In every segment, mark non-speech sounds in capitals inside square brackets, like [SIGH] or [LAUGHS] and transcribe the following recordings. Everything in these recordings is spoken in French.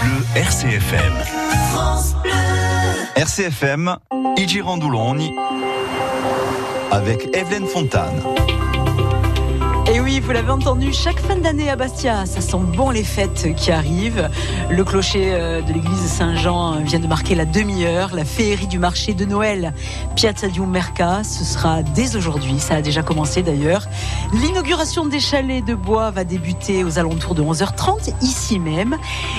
Bleu RCFM. France Bleu. RCFM, avec Evelyne Fontane. Et oui, vous l'avez entendu, chaque fin d'année à Bastia, ça sent bon les fêtes qui arrivent. Le clocher euh, de l'église Saint-Jean vient de marquer la demi-heure, la féerie du marché de Noël. Piazza di Merca, ce sera dès aujourd'hui, ça a déjà commencé d'ailleurs. L'inauguration des chalets de bois va débuter aux alentours de 11h30, ici même.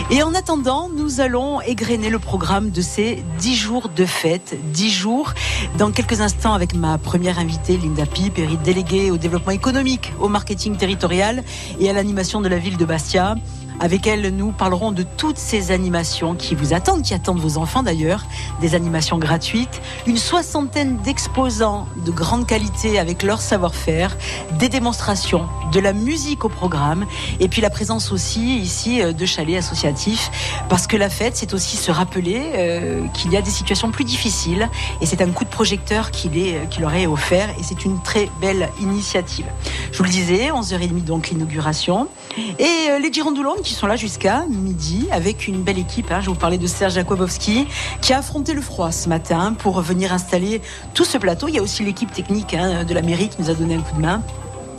Et en attendant, nous allons égrener le programme de ces 10 jours de fête. 10 jours, dans quelques instants avec ma première invitée, Linda Pipe, déléguée au développement économique, au marketing territorial et à l'animation de la ville de Bastia. Avec elle, nous parlerons de toutes ces animations qui vous attendent, qui attendent vos enfants d'ailleurs, des animations gratuites, une soixantaine d'exposants de grande qualité avec leur savoir-faire, des démonstrations, de la musique au programme, et puis la présence aussi ici euh, de chalets associatifs, parce que la fête, c'est aussi se rappeler euh, qu'il y a des situations plus difficiles, et c'est un coup de projecteur qui, est, qui leur est offert, et c'est une très belle initiative. Je vous le disais, 11h30 donc l'inauguration, et euh, les Girondoulones qui sont là jusqu'à midi avec une belle équipe. Hein. Je vous parlais de Serge Jakubowski qui a affronté le froid ce matin pour venir installer tout ce plateau. Il y a aussi l'équipe technique hein, de la mairie qui nous a donné un coup de main.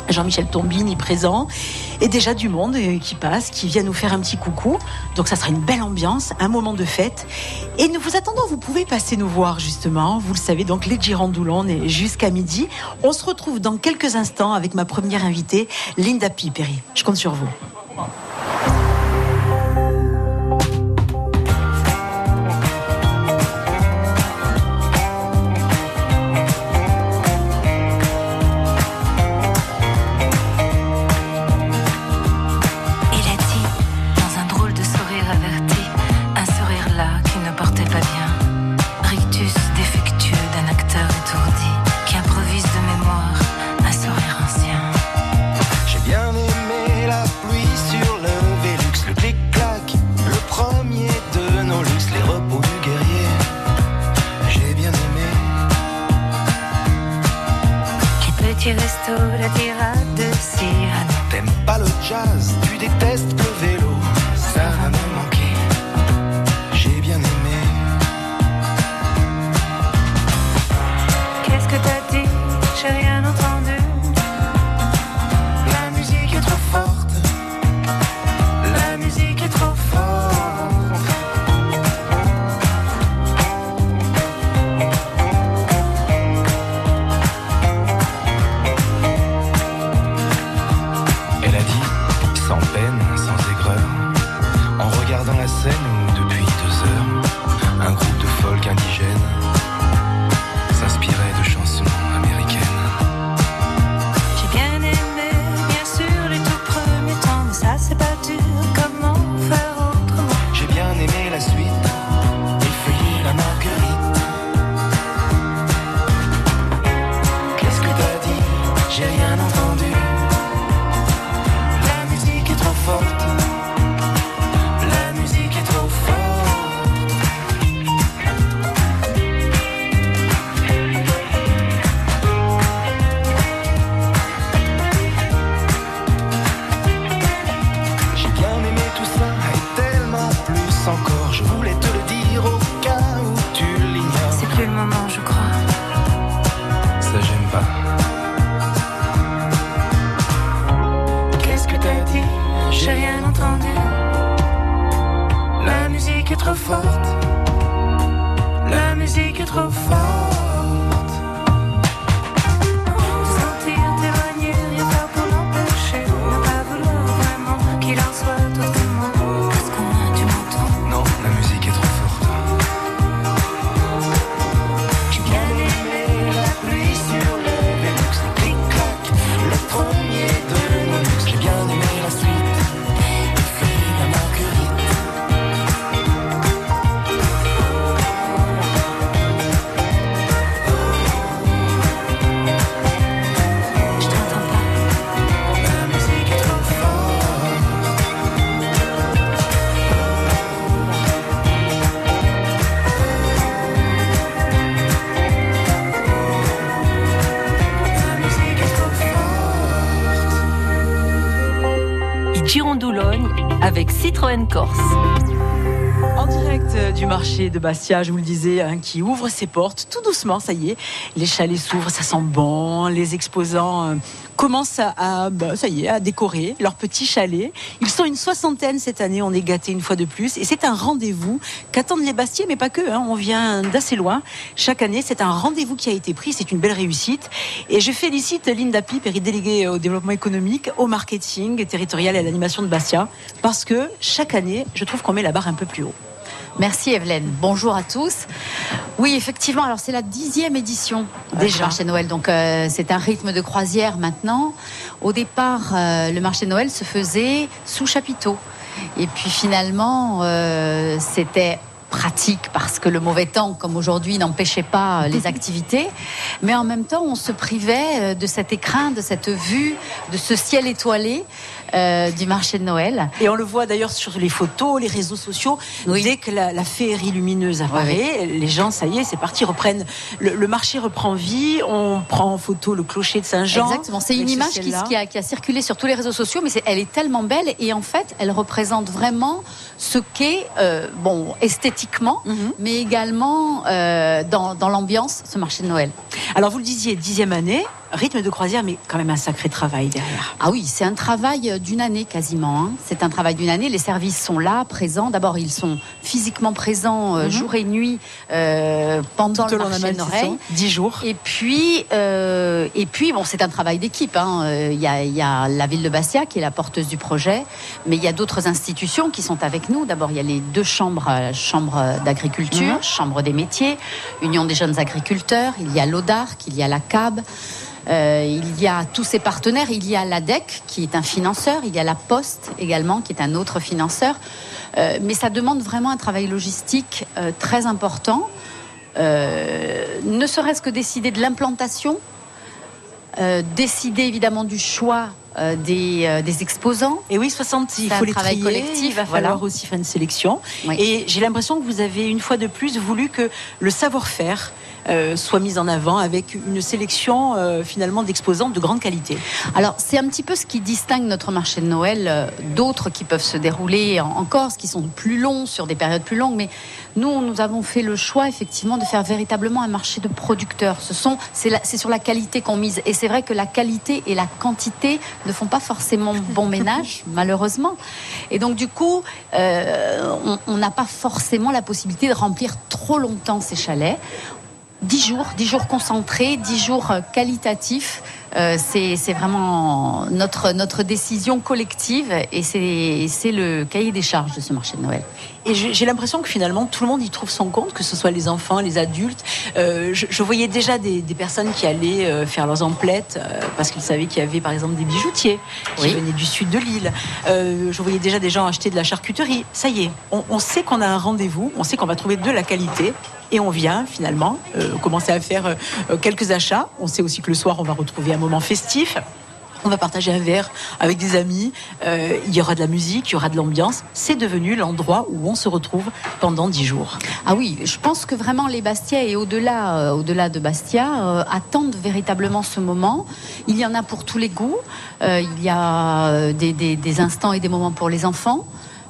Jean-Michel Tombini présent et déjà du monde euh, qui passe, qui vient nous faire un petit coucou. Donc ça sera une belle ambiance, un moment de fête. Et nous vous attendons, vous pouvez passer nous voir justement. Vous le savez, donc les Girandoulons est jusqu'à midi. On se retrouve dans quelques instants avec ma première invitée, Linda Piperi. Je compte sur vous. En direct du marché de Bastia, je vous le disais, hein, qui ouvre ses portes tout doucement, ça y est. Les chalets s'ouvrent, ça sent bon. Les exposants euh, commencent à, bah, ça y est, à décorer leurs petits chalets. Ils sont une soixantaine cette année, on est gâtés une fois de plus. Et c'est un rendez-vous qu'attendent les Bastiais, mais pas que. Hein, on vient d'assez loin. Chaque année, c'est un rendez-vous qui a été pris. C'est une belle réussite. Et je félicite Linda Piper, déléguée au développement économique, au marketing territorial et à l'animation de Bastia, parce que chaque année, je trouve qu'on met la barre un peu plus haut. Merci Evelyne. Bonjour à tous. Oui, effectivement, alors c'est la dixième édition déjà. du marché Noël, donc euh, c'est un rythme de croisière maintenant. Au départ, euh, le marché Noël se faisait sous chapiteau. Et puis finalement, euh, c'était pratique parce que le mauvais temps, comme aujourd'hui, n'empêchait pas les [LAUGHS] activités. Mais en même temps, on se privait de cet écrin, de cette vue, de ce ciel étoilé euh, du marché de Noël. Et on le voit d'ailleurs sur les photos, les réseaux sociaux. Dès que la, féerie lumineuse apparaît, les gens, ça y est, c'est parti, reprennent. Le, marché reprend vie. On prend en photo le clocher de Saint-Jean. Exactement. C'est une image qui, a, circulé sur tous les réseaux sociaux, mais elle est tellement belle et en fait, elle représente vraiment ce qu'est, euh, bon, esthétiquement, mhm. mais également euh, dans, dans l'ambiance, ce marché de Noël. Alors vous le disiez, dixième année, rythme de croisière, mais quand même un sacré travail derrière. Ah oui, c'est un travail d'une année quasiment. Hein. C'est un travail d'une année. Les services sont là, présents. D'abord, ils sont physiquement présents euh, mhm. jour et nuit euh, pendant le marché de Dix jours. Et puis, euh, et puis bon, c'est un travail d'équipe. Hein. Il, y a, la ville de Bastia qui est la porteuse du projet, mais il y a d'autres institutions qui sont avec nous. D'abord, il y a les deux chambres, chambre d'agriculture, mhm. chambre des métiers, Union des jeunes agriculteurs. Il y a l'ODARC, il y a la CAB. Euh, il y a tous ces partenaires. Il y a l'ADEC qui est un financeur. Il y a la Poste également qui est un autre financeur. Euh, mais ça demande vraiment un travail logistique euh, très important. ne serait-ce que décider de l'implantation, décider évidemment du choix des, exposants. Et oui, 60, il faut les trier, collectif. Il va falloir aussi faire une sélection. Et j'ai l'impression que vous avez une fois de plus voulu que le savoir-faire, euh, soit mise en avant avec une sélection euh, finalement d'exposants de grande qualité. Alors c'est un petit peu ce qui distingue notre marché de Noël euh, d'autres qui peuvent se dérouler en, Corse, qui sont plus longs sur des périodes plus longues, mais nous nous avons fait le choix effectivement de faire véritablement un marché de producteurs. Ce sont c'est sur la qualité qu'on mise et c'est vrai que la qualité et la quantité ne font pas forcément bon [LAUGHS] ménage malheureusement. Et donc du coup on n'a pas forcément la possibilité de remplir trop longtemps ces chalets. 10 jours, 10 jours concentrés, 10 jours euh, qualitatifs. Euh, c'est vraiment notre, notre décision collective et c'est le cahier des charges de ce marché de Noël. Et j'ai l'impression que finalement tout le monde y trouve son compte, que ce soit les enfants, les adultes. Euh, je, voyais déjà des, personnes qui allaient euh, faire leurs emplettes parce qu'ils savaient qu'il y avait par exemple des bijoutiers qui venaient du sud de l'île. je voyais déjà des gens acheter de la charcuterie. Ça y est, on, on sait qu'on a un rendez-vous, on sait qu'on va trouver de la qualité et on vient finalement commencer à faire quelques achats. On sait aussi que le soir on va retrouver un moment festif. On va partager un verre avec des amis. Euh, il y aura de la musique, il y aura de l'ambiance. C'est devenu l'endroit où on se retrouve pendant dix jours. Ah oui, je pense que vraiment les Bastia et au-delà, euh, au-delà de Bastia euh, attendent véritablement ce moment. Il y en a pour tous les goûts. il y a des, instants et des moments pour les enfants.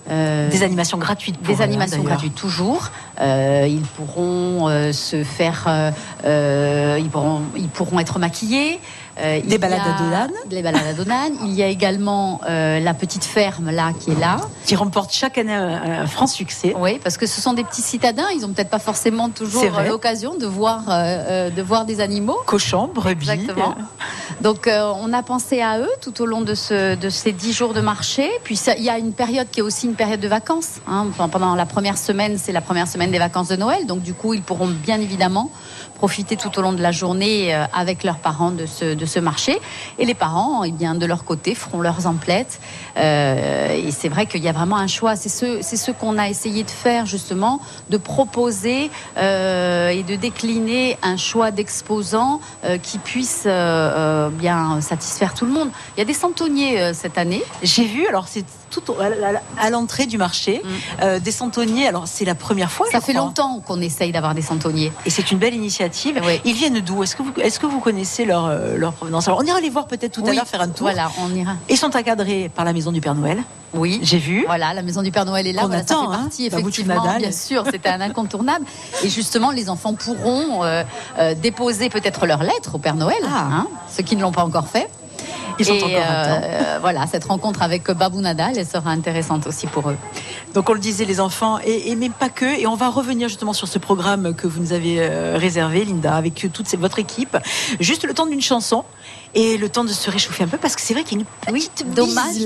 Des animations gratuites. des animations gratuites toujours. ils pourront se faire, ils pourront, ils pourront être maquillés. Euh, des balades à Donane. Les balades à Donane. Il y a également euh, la petite ferme là qui est là. Qui remporte chaque année un, franc succès. Oui, parce que ce sont des petits citadins. Ils n'ont peut-être pas forcément toujours l'occasion de voir, euh, de voir des animaux. Cochons, brebis. Exactement. Donc on a pensé à eux tout au long de, ce, de ces dix jours de marché. Puis il y a une période qui est aussi une période de vacances. Hein. Pendant la première semaine, c'est la première semaine des vacances de Noël. Donc du coup, ils pourront bien évidemment profiter tout au long de la journée euh, avec leurs parents de ce, marché. Et les parents, eh bien, de leur côté, feront leurs emplettes. Euh, et c'est vrai qu'il y a vraiment un choix. C'est ce, qu'on a essayé de faire justement, de proposer euh, et de décliner un choix d'exposants qui puisse bien satisfaire tout le monde. Il y a des centonniers cette année. J'ai vu, alors c'est tout à l'entrée du marché, mm. euh, des santonniers. Alors c'est la première fois. Ça fait longtemps qu'on essaye d'avoir des santonniers. Et c'est une belle initiative. Ils viennent d'où? Est-ce que vous est-ce que vous connaissez leur euh, leur provenance? Alors on ira les voir peut-être tout à l'heure faire un tour. Voilà, on ira. Ils sont encadrés par la maison du Père Noël. Oui, j'ai vu. Voilà, la maison du Père Noël est là. On attend, ça fait partie, effectivement, bien sûr, c'était un incontournable. Et justement, les enfants pourront euh, déposer peut-être leur lettre au Père Noël, ah. hein, ceux qui ne l'ont pas encore fait. Ils sont encore euh, voilà, cette rencontre avec Babou Nadal, elle sera intéressante aussi pour eux. Donc on le disait, les enfants, et, même pas que. Et on va revenir justement sur ce programme que vous nous avez euh, réservé, Linda, avec toute votre équipe. Juste le temps d'une chanson et le temps de se réchauffer un peu, parce que c'est vrai qu'il y a une petite oui, dommage,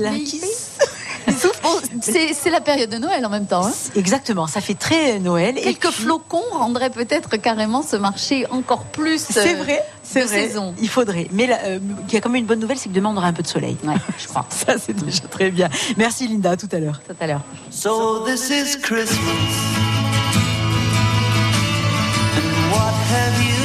[LAUGHS] c'est la période de Noël en même temps. Hein. Exactement, ça fait très Noël. Quelques flocons rendraient peut-être carrément ce marché encore plus. C'est vrai, c'est vrai. Saison. Il faudrait. Mais euh, il y a quand même une bonne nouvelle, c'est que demain on aura un peu de soleil. Ouais, [LAUGHS] je crois. ça c'est déjà très bien. Merci Linda, à tout à l'heure. Tout à l'heure. So this is Christmas. what have you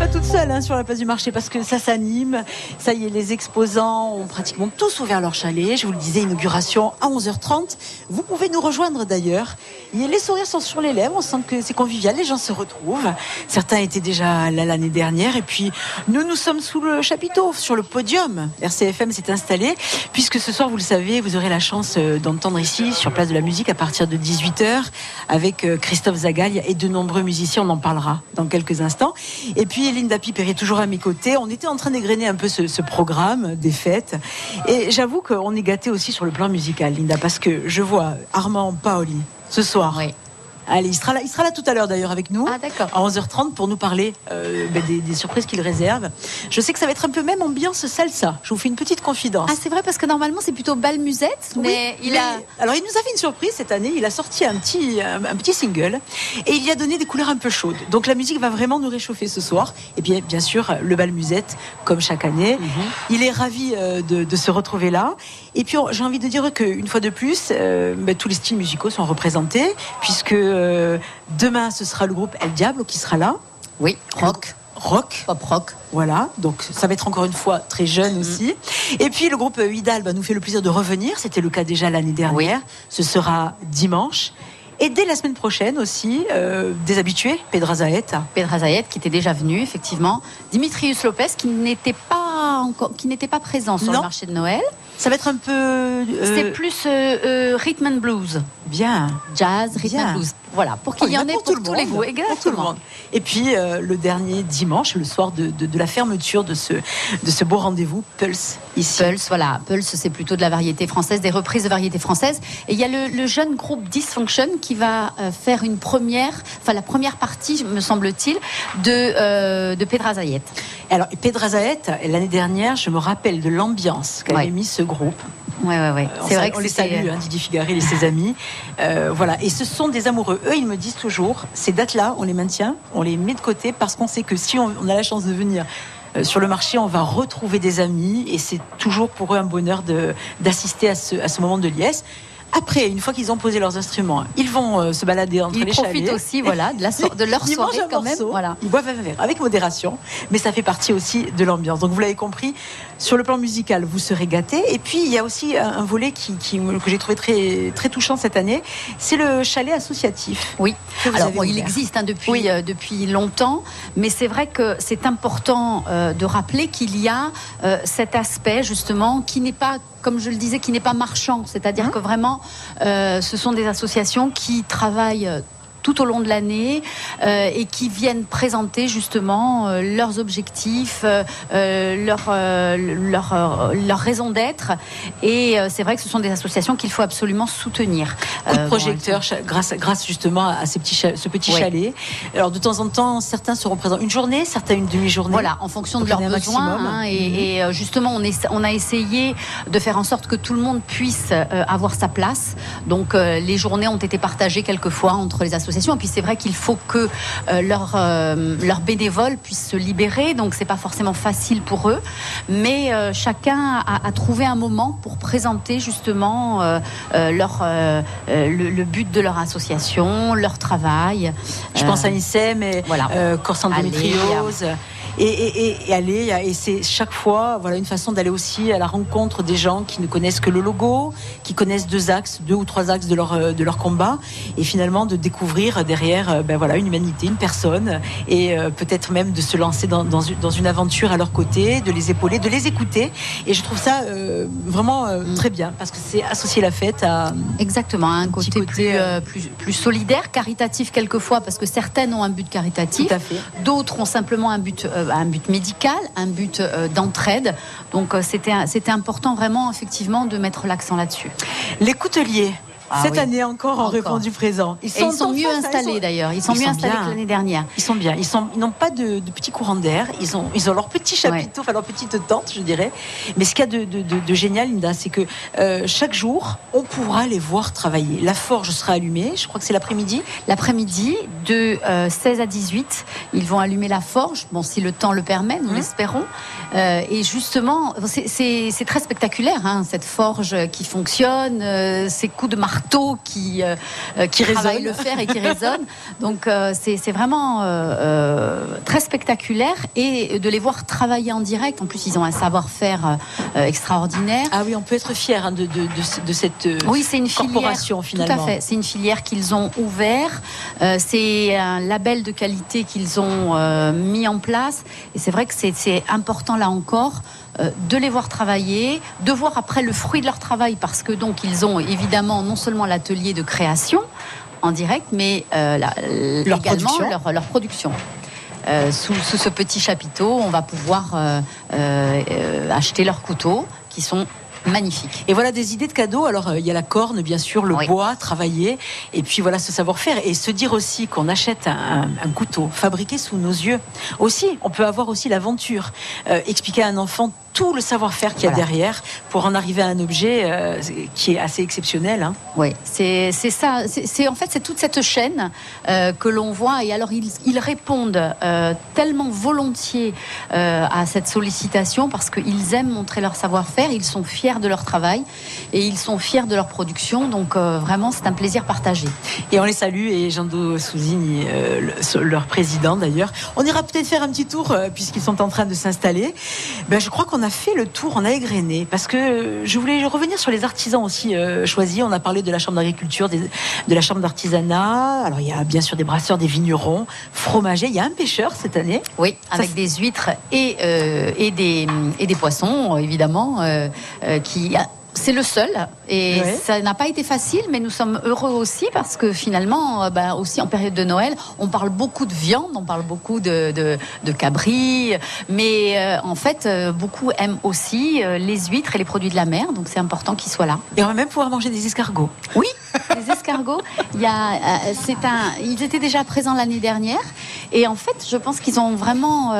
pas toute seule hein, sur la place du marché parce que ça s'anime. Ça y est, les exposants ont pratiquement tous ouvert leur chalet. Je vous le disais, inauguration à 11h30. Vous pouvez nous rejoindre d'ailleurs. Les sourires sont sur les lèvres. On sent que c'est convivial. Les gens se retrouvent. Certains étaient déjà là l'année dernière. Et puis, nous, nous sommes sous le chapiteau, sur le podium. RCFM s'est installé. Puisque ce soir, vous le savez, vous aurez la chance euh, d'entendre ici, sur Place de la Musique, à partir de 18h, avec euh, Christophe Zagalia et de nombreux musiciens. On en parlera dans quelques instants. Et puis Linda Piper est toujours à mes côtés. On était en train d'égrener un peu ce, programme des fêtes. Et j'avoue qu'on est gâté aussi sur le plan musical, Linda, parce que je vois Armand Paoli ce soir. Allez, il sera là, il sera là tout à l'heure d'ailleurs avec nous. Ah, d'accord. À 11h30 pour nous parler euh, ben, des, des surprises qu'il réserve. Je sais que ça va être un peu même ambiance salsa. Je vous fais une petite confidence. Ah, c'est vrai parce que normalement c'est plutôt bal musette, mais Oui, il a. Alors, il nous a fait une surprise cette année. Il a sorti un petit, un, un petit single et il y a donné des couleurs un peu chaudes. Donc, la musique va vraiment nous réchauffer ce soir. Et bien, bien sûr, le bal musette, comme chaque année. Mhm. Il est ravi euh, de, de se retrouver là. Et puis, j'ai envie de dire qu'une fois de plus, euh, ben, tous les styles musicaux sont représentés, puisque demain, ce sera le groupe El Diablo qui sera là. Oui, rock, Rock. pop rock. Voilà, donc ça va être encore une fois très jeune Mm. aussi. Et puis le groupe euh, Hidal va nous fait le plaisir de revenir. C'était le cas déjà l'année dernière. Ce sera dimanche. Et dès la semaine prochaine aussi, euh, des habitués, Pedra Zaeta. Pedra qui était déjà venu effectivement, Dimitrius Lopez qui n'était pas encore, qui n'était pas présent sur Non. le marché de Noël. Ça va être un peu euh, C'est plus euh, euh, rhythm and blues, bien. jazz, rhythm Bien. and blues. Voilà, pour Oh, qu'il y en ait pour pour, tout le tous les goûts. Pour tout le monde. Et puis euh, le dernier dimanche, le soir de, de- de la fermeture de ce, de ce beau rendez-vous, Pulse, ici. Pulse, voilà. Pulse, c'est plutôt de la variété française, des reprises de variété française. Et il y a le, le jeune groupe Dysfunction qui va faire une première, enfin la première partie, me semble-t-il, de, de Pedra Zayed. Alors, Pedra Zaeta, l'année dernière, je me rappelle de l'ambiance qu'avait Ouais. mis ce groupe. Ouais, ouais, ouais. On C'est vrai sal- que on les salue, hein, Didier Figarel et ses amis. Euh, voilà. Et ce sont des amoureux. Eux, ils me disent toujours, ces dates-là, on les maintient, on les met de côté parce qu'on sait que si on, on a la chance de venir euh, sur le marché, on va retrouver des amis et c'est toujours pour eux un bonheur d'assister à ce, à ce moment de liesse. Après, une fois qu'ils ont posé leurs instruments, ils vont euh, se balader entre Ils les profitent chalets. aussi, voilà, de, la so- de leur [LAUGHS] Ils soirée quand même. Voilà. Ils boivent un verre avec modération, mais ça fait partie aussi de l'ambiance. Donc vous l'avez compris, sur le plan musical, vous serez gâtés. Et puis il y a aussi un, volet qui, qui- que j'ai trouvé très, très touchant cette année, c'est le chalet associatif. Oui. Alors bon, il existe hein, depuis Oui. euh, depuis longtemps, mais c'est vrai que c'est important euh, de rappeler qu'il y a euh, cet aspect justement qui n'est pas comme je le disais, qui n'est pas marchand, c'est-à-dire Hein que vraiment, ce sont des associations qui travaillent tout au long de l'année euh, et qui viennent présenter justement euh, leurs objectifs, euh, euh, leur, leur, leur raison d'être. Et c'est vrai que ce sont des associations qu'il faut absolument soutenir. Coup de bon, projecteur grâce, grâce justement à ces petits ce petit Ouais. chalet. Alors de temps en temps, certains seront présents une journée, certains une demi-journée. Voilà, en fonction de leurs besoins. hein, et, Mhm. et, justement, on, essa- on a essayé de faire en sorte que tout le monde puisse avoir sa place. Donc, les journées ont été partagées quelquefois entre les associations. Et puis, c'est vrai qu'il faut que euh, leurs euh, bénévoles puissent se libérer. Donc, c'est pas forcément facile pour eux. Mais euh, chacun a, a trouvé un moment pour présenter justement leur, le, le but de leur association, leur travail. Je pense à INSEM et voilà. corps sans Allez. Et, et, et, et aller, et c'est chaque fois voilà, une façon d'aller aussi à la rencontre des gens qui ne connaissent que le logo, qui connaissent deux axes, deux ou trois axes de leur, euh, de leur combat, et finalement de découvrir derrière euh, ben voilà, une humanité, une personne, et euh, peut-être même de se lancer dans, dans, une- dans une aventure à leur côté, de les épauler, de les écouter. Et je trouve ça euh, vraiment euh, Mm. très bien, parce que c'est associer la fête à... Exactement, un côté, côté, plus, euh, plus, plus solidaire, caritatif quelquefois, parce que certaines ont un but caritatif, d'autres ont simplement un but, un but médical, un but euh, d'entraide. Donc euh, c'était important vraiment effectivement de mettre l'accent là-dessus. Les couteliers. Ah Cette oui. année encore Encore. répondu présent. Ils sont en mieux face, installés sont- d'ailleurs, ils sont ils mieux sont installés bien. que l'année dernière. Ils sont bien. Ils sont, ils n'ont pas de, de petits courants d'air. Ils ont, ils ont leur petit chapiteau, enfin leur petite tente, je dirais. Mais ce qu'il y a de, de- de- de génial, Linda, c'est que euh, chaque jour, on pourra les voir travailler. La forge sera allumée. Je crois que c'est l'après-midi. L'après-midi, de euh, 16 à 18, ils vont allumer la forge, bon, si le temps le permet, nous Mhm. l'espérons. Euh, et justement, c'est- très spectaculaire, hein, cette forge qui fonctionne, euh, ces coups de marteau qui, euh, euh, qui, résonnent. le fer et qui résonnent. Donc, euh, c'est vraiment euh, très spectaculaire. Et de les voir travailler en direct, en plus, ils ont un savoir-faire extraordinaire. Ah oui, on peut être fier hein, de, de, de, ce- de cette Oui, c'est une filière. corporation finalement. Tout à fait. C'est une filière qu'ils ont ouvert. C'est un label de qualité qu'ils ont mis en place. Et c'est vrai que c'est important là encore euh, de les voir travailler, de voir après le fruit de leur travail, parce que donc ils ont évidemment non seulement l'atelier de création en direct, mais euh, la- Leur également production. leur, leur production. euh, sous, sous ce petit chapiteau, on va pouvoir euh, acheter leurs couteaux qui sont magnifiques. Et voilà des idées de cadeaux. Alors, euh, il y a la corne, bien sûr, le Oui. bois, travailler, et puis voilà ce savoir-faire. Et se dire aussi qu'on achète un, un- un couteau fabriqué sous nos yeux. Aussi, on peut avoir aussi l'aventure. Euh, expliquer à un enfant tout le savoir-faire qu'il y a Voilà. derrière pour en arriver à un objet euh, qui est assez exceptionnel. hein. Oui, c'est ça. C'est en fait c'est toute cette chaîne euh, que l'on voit et alors ils, ils répondent euh, tellement volontiers à cette sollicitation parce qu'ils aiment montrer leur savoir-faire, ils sont fiers de leur travail et ils sont fiers de leur production. Donc vraiment c'est un plaisir partagé. Et on les salue, et Jean-Do Souzini, le- leur président d'ailleurs. On ira peut-être faire un petit tour, puisqu'ils sont en train de s'installer. Ben, je crois qu'on a fait le tour, on a égrené, parce que euh, je voulais revenir sur les artisans aussi euh, choisis. On a parlé de la Chambre d'agriculture, des- de la Chambre d'artisanat. Alors il y a bien sûr des brasseurs, des vignerons, fromagers. Il y a un pêcheur cette année. Oui, avec des huîtres et, euh, et, des, et des poissons, évidemment, euh, qui. C'est le seul et ça n'a pas été facile, mais nous sommes heureux aussi parce que finalement, euh, bah, aussi en période de Noël, on parle beaucoup de viande, on parle beaucoup de, de, de cabri, mais euh, en fait, euh, beaucoup aiment aussi euh, les huîtres et les produits de la mer, donc c'est important qu'ils soient là. Et on va même pouvoir manger des escargots. Oui, les escargots. Il y a, c'est un, ils étaient déjà présents l'année dernière, et en fait, je pense qu'ils ont vraiment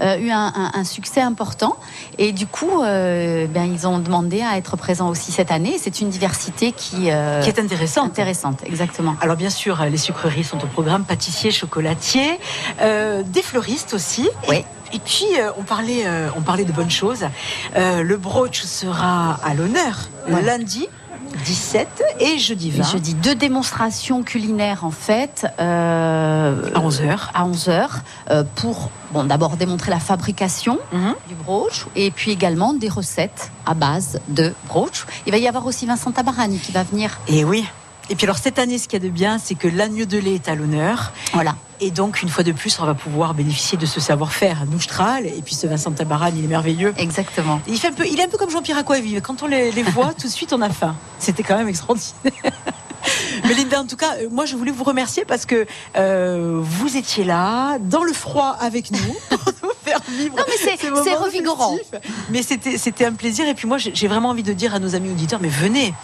eu un, un- un succès important. Et du coup, ben, ils ont demandé à être présents aussi cette année. C'est une diversité qui, euh, Qui est intéressante. intéressante, exactement. Alors bien sûr, les sucreries sont au programme, pâtissiers, chocolatiers, euh, des fleuristes aussi. Oui. Et, et puis euh, on parlait, euh, on parlait de bonnes choses. Euh, le brooch sera à l'honneur Ouais. lundi 17 et jeudi 20 Et jeudi, deux démonstrations culinaires en fait. euh, à 11 h à 11 heures euh, pour bon, d'abord démontrer la fabrication Mhm. du brooch et puis également des recettes à base de brooch. Il va y avoir aussi Vincent Tabarani qui va venir. Et oui. Et puis alors cette année, ce qu'il y a de bien, c'est que l'agneau de lait est à l'honneur. Voilà. Et donc, une fois de plus, on va pouvoir bénéficier de ce savoir-faire Noustral. Et puis ce Vincent Tabaran, il est merveilleux. Exactement. Il, fait un peu, il est un peu comme Jean-Pierre Aquavive. Quand on les, les voit, [LAUGHS] tout de suite, on a faim. C'était quand même extraordinaire. [LAUGHS] Mais Linda, en tout cas, euh, moi, je voulais vous remercier parce que euh, vous étiez là, dans le froid avec nous, [LAUGHS] pour nous faire vivre. Non, mais c'est- revigorant. Mais c'était, un plaisir. Et puis moi, j'ai vraiment envie de dire à nos amis auditeurs, mais venez,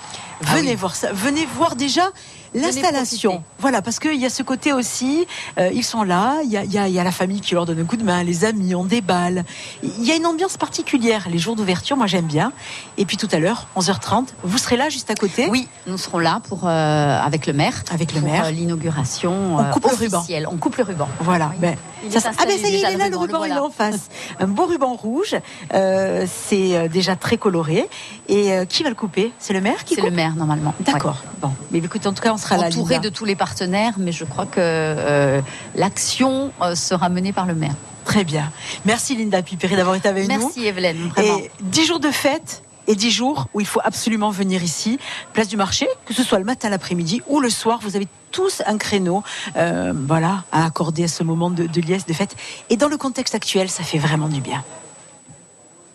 Ah venez oui. voir ça, venez voir déjà l'installation. Voilà, parce qu'il y a ce côté aussi, euh, ils sont là, il y a, il y a- il y a la famille qui leur donne un coup de main, les amis, on déballe. Il y a une ambiance particulière. Les jours d'ouverture, moi j'aime bien. Et puis tout à l'heure, 11h30, vous serez là juste à côté? Oui, nous serons là pour euh, avec le maire. Avec le pour, maire. euh, l'inauguration. On coupe le officielle. On coupe le ruban. Voilà. Oui. Ben, ça- ah ben ça y est, il est là, le ruban, il est en face. Un beau ruban rouge. Euh, c'est déjà très coloré. Et euh, qui va le couper? C'est le maire qui C'est le maire normalement. D'accord. Bon, mais écoutez, en tout cas, on sera. Entouré de tous les partenaires, mais je crois que euh, l'action euh, sera menée par le maire. Très bien. Merci Linda Pipéry d'avoir été avec nous. Merci Evelyne, vraiment. Et 10 jours de fête et 10 jours où il faut absolument venir ici, place du marché, que ce soit le matin, l'après-midi ou le soir, vous avez tous un créneau euh, voilà, à accorder à ce moment de, de liesse, de fête. Et dans le contexte actuel, ça fait vraiment du bien.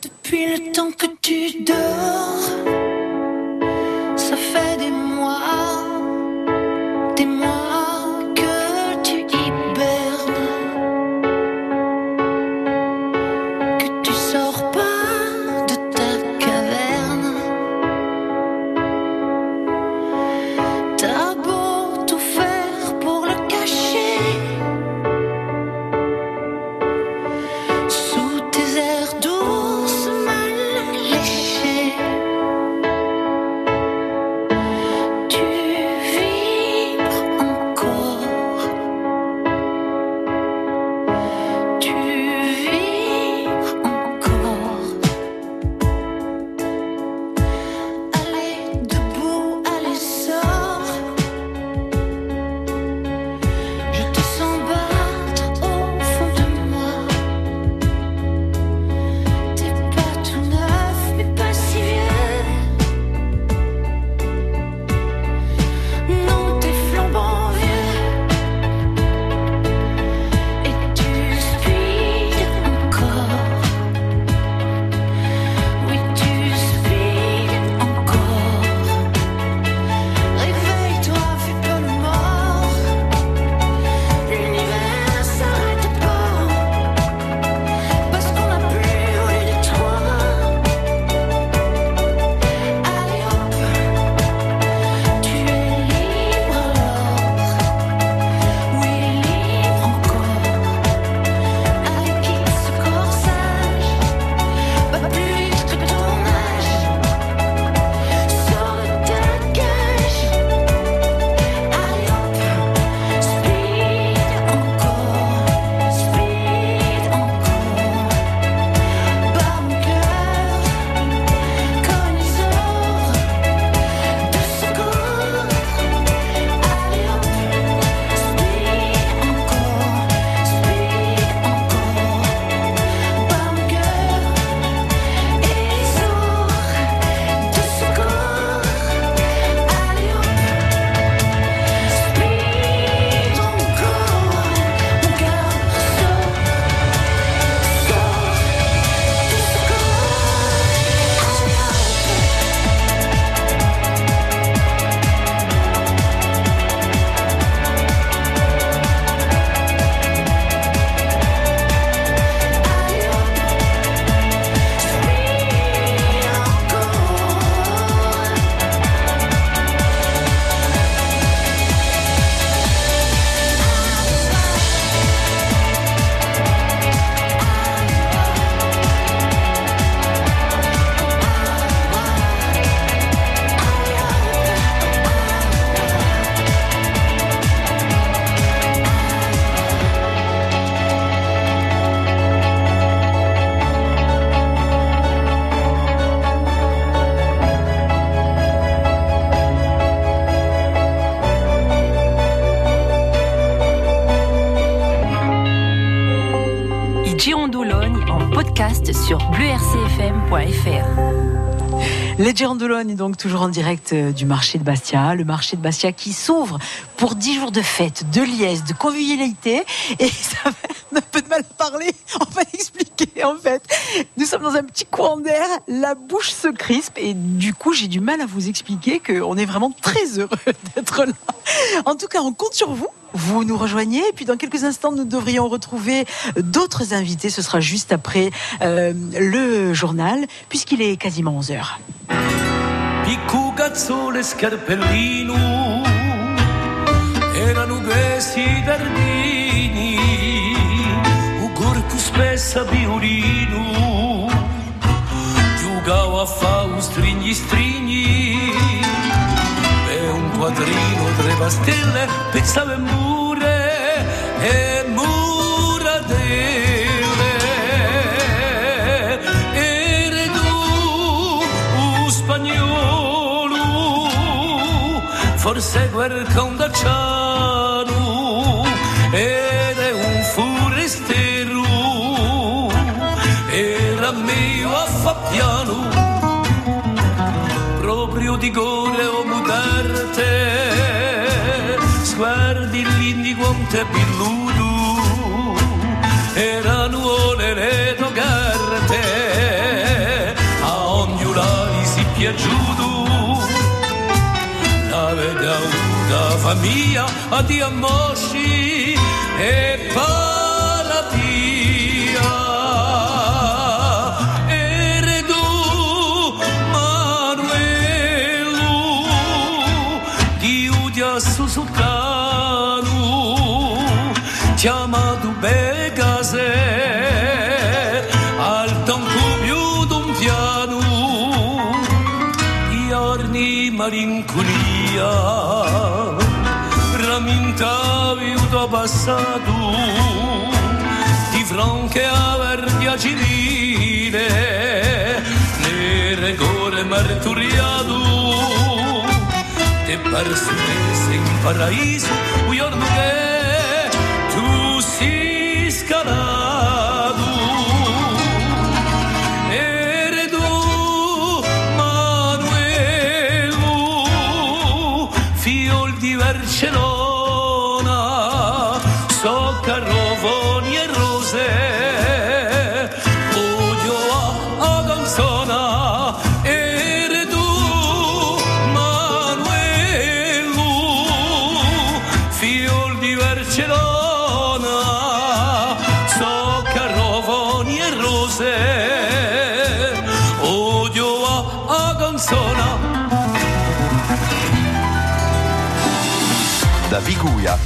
Depuis le temps que tu dors, ça fait Girandolone est donc toujours en direct euh, du marché de Bastia, le marché de Bastia qui s'ouvre pour 10 jours de fête, de liesse, de convivialité. Et [LAUGHS] ça on a un peu de mal à parler, on va expliquer en fait. Nous sommes dans un petit coin d'air, la bouche se crispe et du coup j'ai du mal à vous expliquer qu'on est vraiment très heureux [LAUGHS] d'être là. En tout cas, on compte sur vous. Vous nous rejoignez et puis dans quelques instants nous devrions retrouver d'autres invités. Ce sera juste après euh, le journal puisqu'il est quasiment 11 heures. Cazzole scarpellino erano greci dardini un corpo spessa violino. Giocavo a fa un strigni e un quadrino tre pastelle pensavo e mure e forse guerca un dacciano ed è un forestiero era mio a proprio di gore o mutarte. Sguardi l'indigo te pilludo erano le togarte a ognulari si piaciuto gaudava mia família diamoshi e passato di fronte a verdia civile nere gore marturiato te persuese in paraiso un giorno che tu si scalato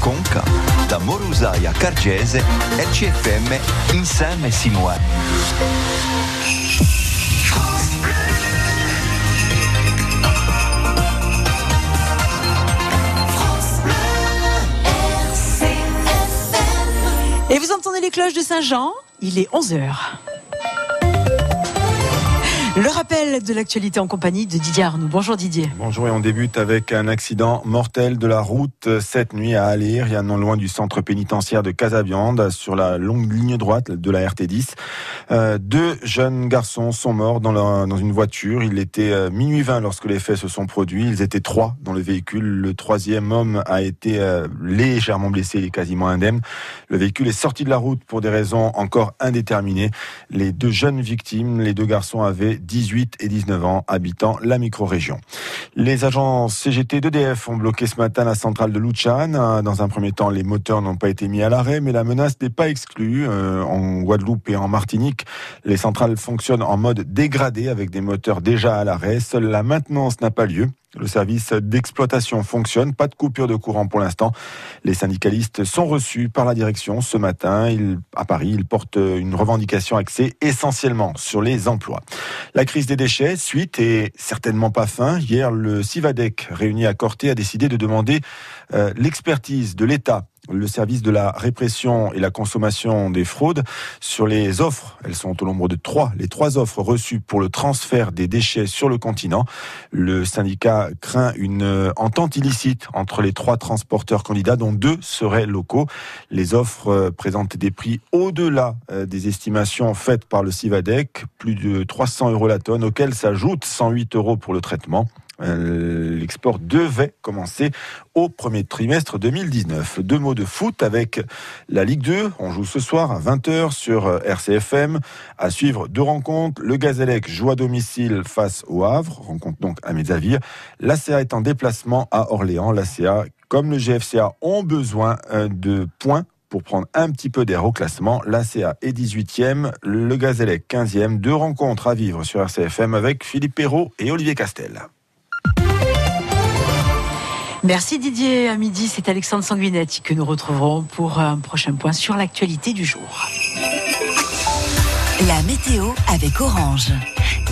Conca, da Morusai a Cargese, RCFM insieme si muove. Et vous entendez les cloches de Saint-Jean Il est 11h. Le rappel de l'actualité en compagnie de Didier Arnoux. Bonjour Didier. Bonjour et on débute avec un accident mortel de la route cette nuit à Alir, il y a non loin du centre pénitentiaire de Casabiande, sur la longue ligne droite de la RT10. Euh, deux jeunes garçons sont morts dans, une voiture. Il était euh, minuit 20 lorsque les faits se sont produits. Ils étaient trois dans le véhicule. Le troisième homme a été euh, légèrement blessé, est quasiment indemne. Le véhicule est sorti de la route pour des raisons encore indéterminées. Les deux jeunes victimes, les deux garçons avaient 18 et 19 ans, habitant la micro-région. Les agents CGT d'EDF ont bloqué ce matin la centrale de Luchan. Dans un premier temps, les moteurs n'ont pas été mis à l'arrêt, mais la menace n'est pas exclue. Euh, en Guadeloupe et en Martinique, les centrales fonctionnent en mode dégradé avec des moteurs déjà à l'arrêt. Seule la maintenance n'a pas lieu. Le service d'exploitation fonctionne, pas de coupure de courant pour l'instant. Les syndicalistes sont reçus par la direction ce matin. À Paris, ils portent une revendication axée essentiellement sur les emplois. La crise des déchets, suite et certainement pas fin. Hier, le CIVADEC, réuni à Corté, a décidé de demander euh, l'expertise de l'État le service de la répression et la consommation des fraudes sur les offres. Elles sont au nombre de trois. Les trois offres reçues pour le transfert des déchets sur le continent. Le syndicat craint une euh, entente illicite entre les trois transporteurs candidats, dont deux seraient locaux. Les offres euh, présentent des prix au-delà euh, des estimations faites par le Civadec, plus de 300 euros la tonne, auxquels s'ajoutent 108 euros pour le traitement. Euh, L'export devait commencer au premier trimestre 2019. Deux mots de foot avec la Ligue 2. On joue ce soir à 20h sur euh, RCFM. À suivre deux rencontres. Le Gazélec joue à domicile face au Havre. Rencontre donc à Mézavir. L'ACA est en déplacement à Orléans. L'ACA, comme le GFCA, ont besoin euh, de points pour prendre un petit peu d'air au classement. L'ACA est 18e, le Gazélec 15e. Deux rencontres à vivre sur RCFM avec Philippe Perrault et Olivier Castel. Merci Didier. À midi, c'est Alexandre Sanguinetti que nous retrouverons pour un prochain point sur l'actualité du jour. La météo avec Orange.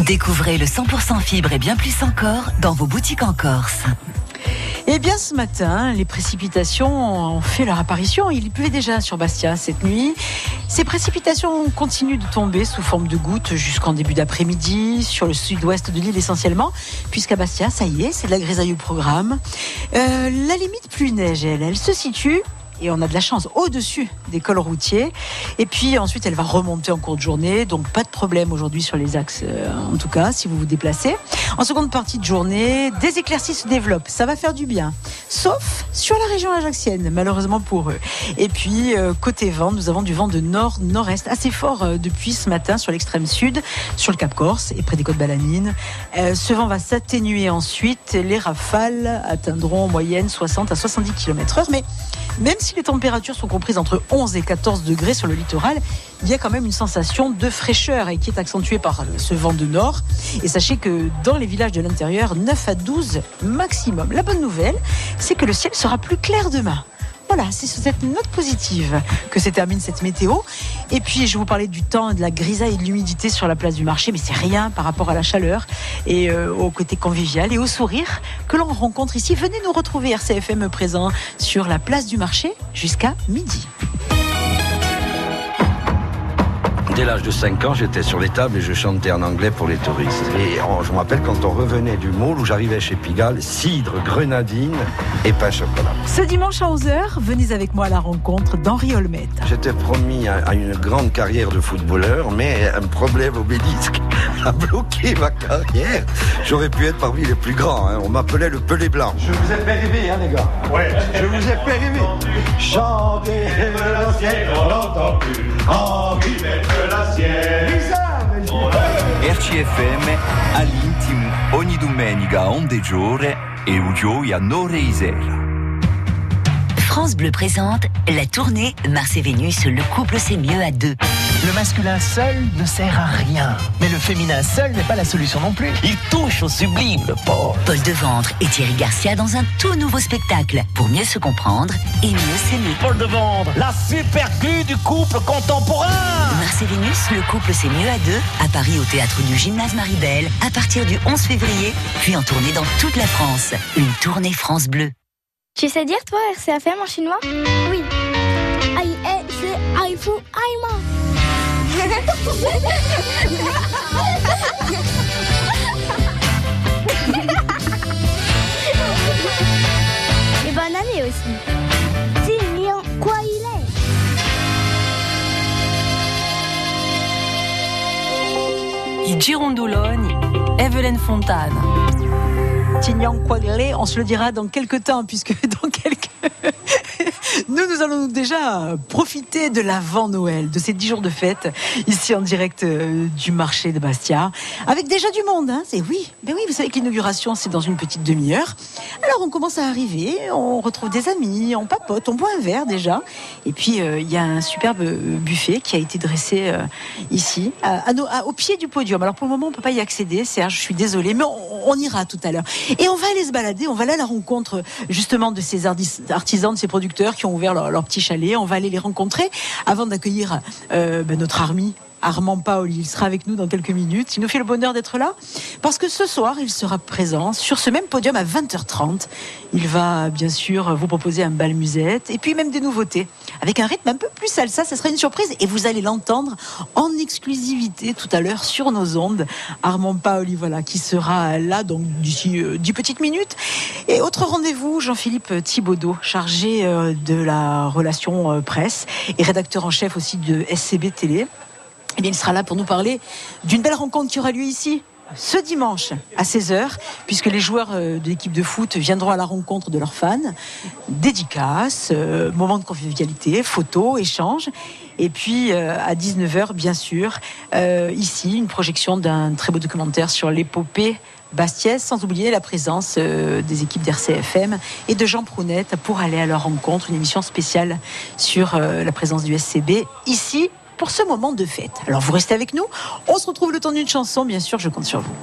Découvrez le 100% fibre et bien plus encore dans vos boutiques en Corse. Eh bien, ce matin, les précipitations ont fait leur apparition. Il pleuvait déjà sur Bastia cette nuit. Ces précipitations continuent de tomber sous forme de gouttes jusqu'en début d'après-midi, sur le sud-ouest de l'île essentiellement, puisqu'à Bastia, ça y est, c'est de la grisaille au programme. Euh, la limite pluie neige, elle, elle se situe et on a de la chance au-dessus des cols routiers. Et puis ensuite, elle va remonter en cours de journée. Donc pas de problème aujourd'hui sur les axes, euh, en tout cas, si vous vous déplacez. En seconde partie de journée, des éclaircies se développent. Ça va faire du bien. Sauf sur la région ajaxienne, malheureusement pour eux. Et puis, euh, côté vent, nous avons du vent de nord-nord-est assez fort euh, depuis ce matin sur l'extrême sud, sur le Cap Corse et près des côtes balanines. Ce vent va s'atténuer ensuite. Les rafales atteindront en moyenne 60 à 70 km heure. Mais même si les températures sont comprises entre 11 et 14 degrés sur le littoral, il y a quand même une sensation de fraîcheur et qui est accentuée par ce vent de nord. Et sachez que dans les villages de l'intérieur, 9 à 12 maximum. La bonne nouvelle, c'est que le ciel sera plus clair demain. Voilà, c'est sur cette note positive que se termine cette météo. Et puis, je vous parlais du temps, de la grisaille et de l'humidité sur la place du marché, mais c'est rien par rapport à la chaleur et euh, au côté convivial et au sourire que l'on rencontre ici. Venez nous retrouver RCFM présent sur la place du marché jusqu'à midi. Dès l'âge de 5 ans, j'étais sur les tables et je chantais en anglais pour les touristes. Et on- je me rappelle quand on revenait du Môle où j'arrivais chez Pigalle, cidre, grenadine et pain chocolat. Ce dimanche à 11h, venez avec moi à la rencontre d'Henri Olmet. J'étais promis à, à une grande carrière de footballeur, mais un problème au [LAUGHS] a bloqué ma carrière. J'aurais pu être parmi les plus grands. hein. On m'appelait le pelé blanc. Je vous ai fait rêver, hein, les gars. Ouais. Je vous ai fait rêver. Chantez sienne, on l'entend plus. Sienne. RCFM all'intimo ogni domenica a onde giore e Ugioia Nore Isera. France Bleu présente la tournée Mars et Vénus, le couple c'est mieux à deux. Le masculin seul ne sert à rien. Mais le féminin seul n'est pas la solution non plus. Il touche au sublime, le pauvre. Paul Deventre et Thierry Garcia dans un tout nouveau spectacle pour mieux se comprendre et mieux s'aimer. Paul de Vendre, la super glue du couple contemporain. Mars et Vénus, le couple c'est mieux à deux, à Paris au théâtre du Gymnase Maribel, à partir du 11 février, puis en tournée dans toute la France. Une tournée France Bleu. Tu sais dire, toi, RCFM en chinois? Oui. Aïe, eh, c'est fou, aïe, Et bonne année aussi. Dis-moi quoi il est I Evelyn Fontane. On se le dira dans quelques temps, puisque [LAUGHS] dans quelques... Nous, allons déjà profiter de l'avant Noël, de ces dix jours de fête, ici en direct euh, du marché de Bastia, avec déjà du monde. Hein, c'est oui, mais oui, vous savez que l'inauguration c'est dans une petite demi-heure. Alors on commence à arriver, on retrouve des amis, on papote, on boit un verre déjà, et puis euh, il y a un superbe euh, buffet qui a été dressé ici, au pied du podium. Alors pour le moment, on peut pas y accéder, Serge, je suis désolée, mais on, ira tout à l'heure. Et on va aller se balader, on va aller à la rencontre justement de ces artis- artisans, de ces producteurs qui ont ouvert leur, petit chalet. On va aller les rencontrer avant d'accueillir euh, ben, notre army Armand Paoli. Il sera avec nous dans quelques minutes. Il nous fait le bonheur d'être là parce que ce soir, il sera présent sur ce même podium à 20h30. Il va bien sûr vous proposer un bal musette et puis même des nouveautés avec un rythme un peu plus salsa. Ça sera une surprise et vous allez l'entendre en exclusivité tout à l'heure sur nos ondes. Armand Paoli, voilà, qui sera là donc d'ici euh, 10 petites minutes. Et autre rendez-vous, Jean-Philippe Thibaudot, chargé euh, de la relation euh, presse et rédacteur en chef aussi de SCB Télé. Eh bien, il sera là pour nous parler d'une belle rencontre qui aura lieu ici ce dimanche à 16h, puisque les joueurs euh, de l'équipe de foot viendront à la rencontre de leurs fans. Dédicaces, euh, moment de convivialité, photos, échanges. Et puis euh, à 19h, bien sûr, ici, une projection d'un très beau documentaire sur l'épopée Bastiès, sans oublier la présence des équipes d'RCFM et de Jean Prounette pour aller à leur rencontre, une émission spéciale sur la présence du SCB ici pour ce moment de fête. Alors vous restez avec nous, on se retrouve le temps d'une chanson, bien sûr, je compte sur vous.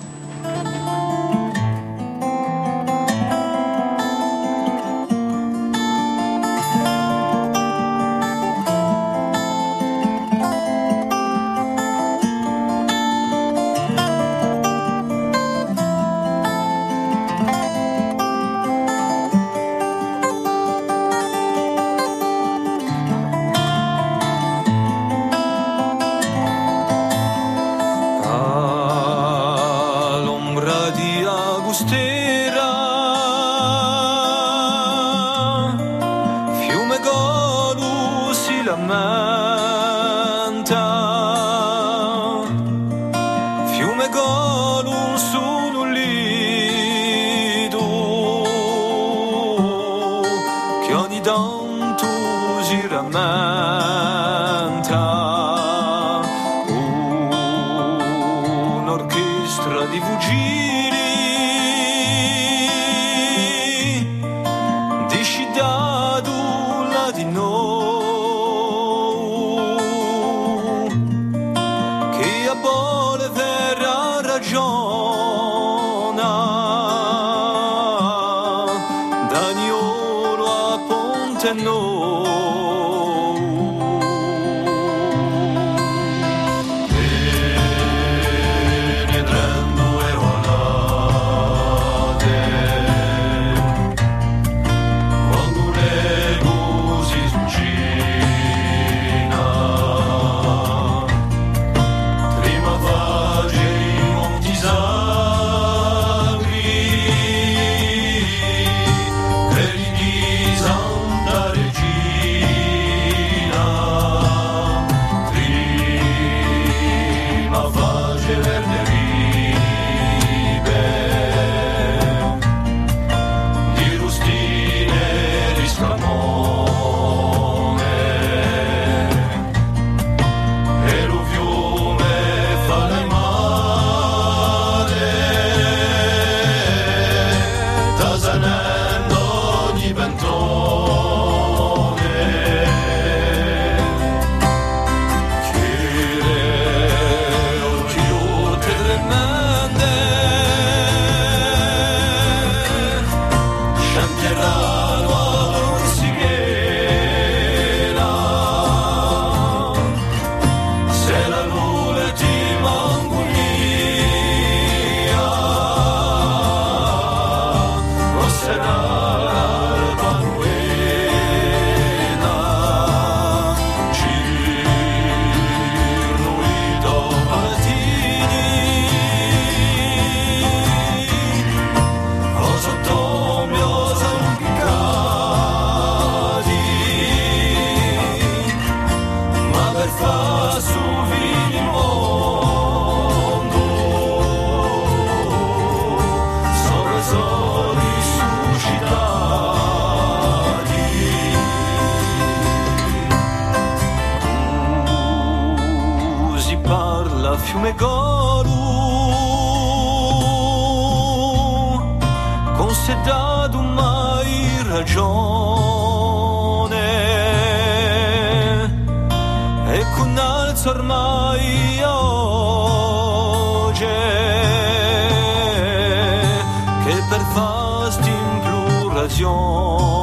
Giron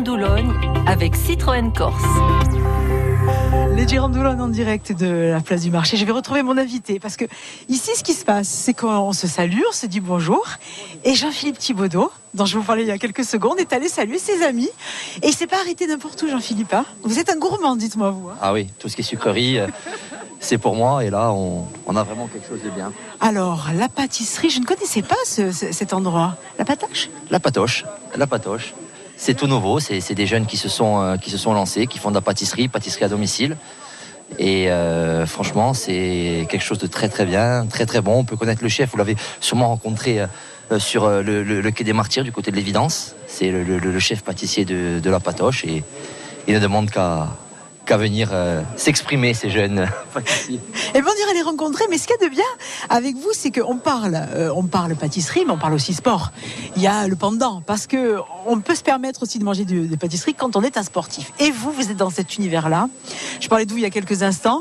d'Ologne avec Citroën Corse. En direct de la place du marché. Je vais retrouver mon invité parce que ici, ce qui se passe, c'est qu'on se salue, on se dit bonjour. Et Jean-Philippe Thibaudot, dont je vous parlais il y a quelques secondes, est allé saluer ses amis. Et il s'est pas arrêté n'importe où, Jean-Philippe. hein. vous êtes un gourmand, dites-moi vous. hein. Ah oui, tout ce qui est sucrerie, euh, c'est pour moi. Et là, on, on a vraiment quelque chose de bien. Alors, la pâtisserie, je ne connaissais pas ce- ce- cet endroit. La patache La patoche, la patoche. C'est tout nouveau. C'est des jeunes qui se sont euh, qui se sont lancés, qui font de la pâtisserie, pâtisserie à domicile. Et euh, franchement, c'est quelque chose de très très bien, très très bon. On peut connaître le chef. Vous l'avez sûrement rencontré euh, sur le, quai des Martyrs du côté de l'évidence. C'est le, chef pâtissier de la patoche et il ne demande qu'à qu'à venir euh, s'exprimer ces jeunes. Eh bien, on irait les rencontrer, mais ce qu'il y a de bien avec vous, c'est qu'on parle, euh, on parle pâtisserie, mais on parle aussi sport. Il y a le pendant, parce que on peut se permettre aussi de manger des pâtisseries quand on est un sportif. Et vous, vous êtes dans cet univers-là. Je parlais de vous il y a quelques instants,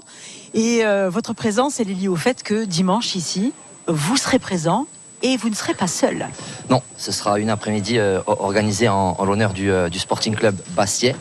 et euh, votre présence, elle est liée au fait que dimanche ici, vous serez présent et vous ne serez pas seul. Non, ce sera une après-midi euh, organisée en, en l'honneur du, euh, du Sporting Club Bastiais.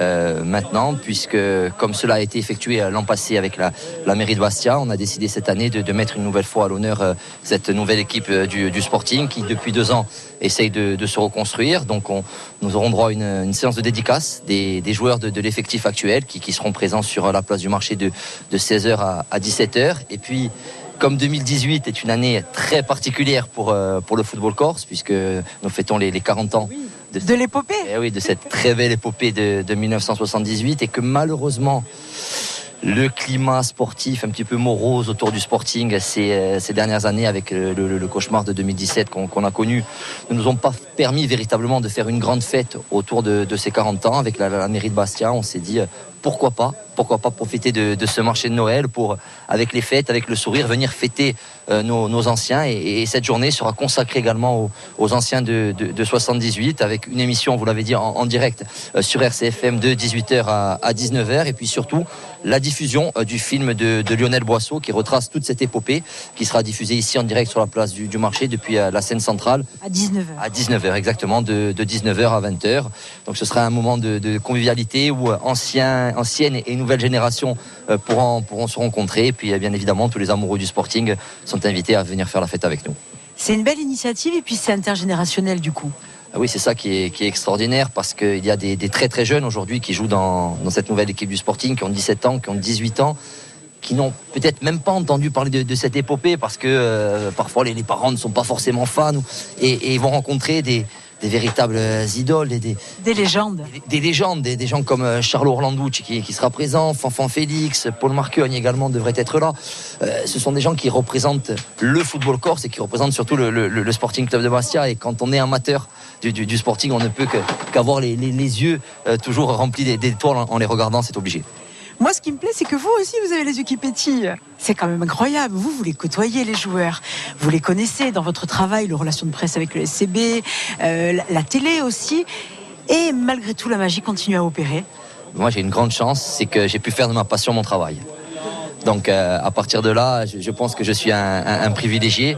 Euh, maintenant, puisque comme cela a été effectué euh, l'an passé avec la, mairie de Bastia, on a décidé cette année de, mettre une nouvelle fois à l'honneur euh, cette nouvelle équipe du, Sporting qui depuis deux ans essaye de, se reconstruire. Donc on, nous aurons droit à une, séance de dédicace des, joueurs de, l'effectif actuel qui, seront présents sur la place du marché de, de 16h à, à 17h. Et puis comme 2018 est une année très particulière pour, euh, pour le football corse, puisque nous fêtons les, les 40 ans de, De l'épopée. Eh oui, de cette très belle épopée de, de 1978, et que malheureusement, le climat sportif un petit peu morose autour du sporting ces, euh, dernières années avec euh, le, le- le cauchemar de 2017 qu'on a connu ne nous ont pas permis véritablement de faire une grande fête autour de, de ces 40 ans avec la, mairie de Bastia. On s'est dit euh, pourquoi pas, pourquoi pas profiter de, de ce marché de Noël pour, avec les fêtes, avec le sourire, venir fêter nos, nos anciens. Et, et cette journée sera consacrée également aux, aux anciens de, de, de 78 avec une émission, vous l'avez dit, en, en direct euh, sur RCFM de 18h à, à 19h. Et puis surtout, la diffusion euh, du film de, de Lionel Boisseau qui retrace toute cette épopée qui sera diffusée ici en direct sur la place du, du marché depuis euh, la scène centrale À 19h. à 19h exactement, de, de 19h à 20h. Donc ce sera un moment de, de convivialité où euh, anciens, anciennes et nouvelles générations euh, pourront, pourront se rencontrer. Et puis euh, bien évidemment, tous les amoureux du sporting sont invités à venir faire la fête avec nous. C'est une belle initiative et puis c'est intergénérationnel du coup. Ah Oui, c'est ça qui est, qui est extraordinaire parce qu'il y a des, des très très jeunes aujourd'hui qui jouent dans, dans cette nouvelle équipe du Sporting, qui ont 17 ans, qui ont 18 ans, qui n'ont peut-être même pas entendu parler de, de cette épopée parce que euh, parfois les, les parents ne sont pas forcément fans et, et ils vont rencontrer des, des véritables idoles, des, des, Des légendes. des légendes, des, des gens comme euh, Charles Orlandouci qui, qui sera présent, Fanfan Félix, Paul Marcogne également devrait être là. Euh, ce sont des gens qui représentent le football corse et qui représentent surtout le, le- le Sporting Club de Bastia. Et quand on est amateur du, du- du Sporting, on ne peut qu'avoir les, les- les yeux euh, toujours remplis d'é- d'étoiles en, en les regardant, c'est obligé. Moi, ce qui me plaît, c'est que vous aussi, vous avez les yeux. C'est quand même incroyable. Vous, vous les côtoyez, les joueurs. Vous les connaissez dans votre travail, les relations de presse avec le SCB, euh, la, télé aussi. Et malgré tout, la magie continue à opérer. Moi, j'ai une grande chance, c'est que j'ai pu faire de ma passion mon travail. Donc, euh, à partir de là, je, pense que je suis un, privilégié.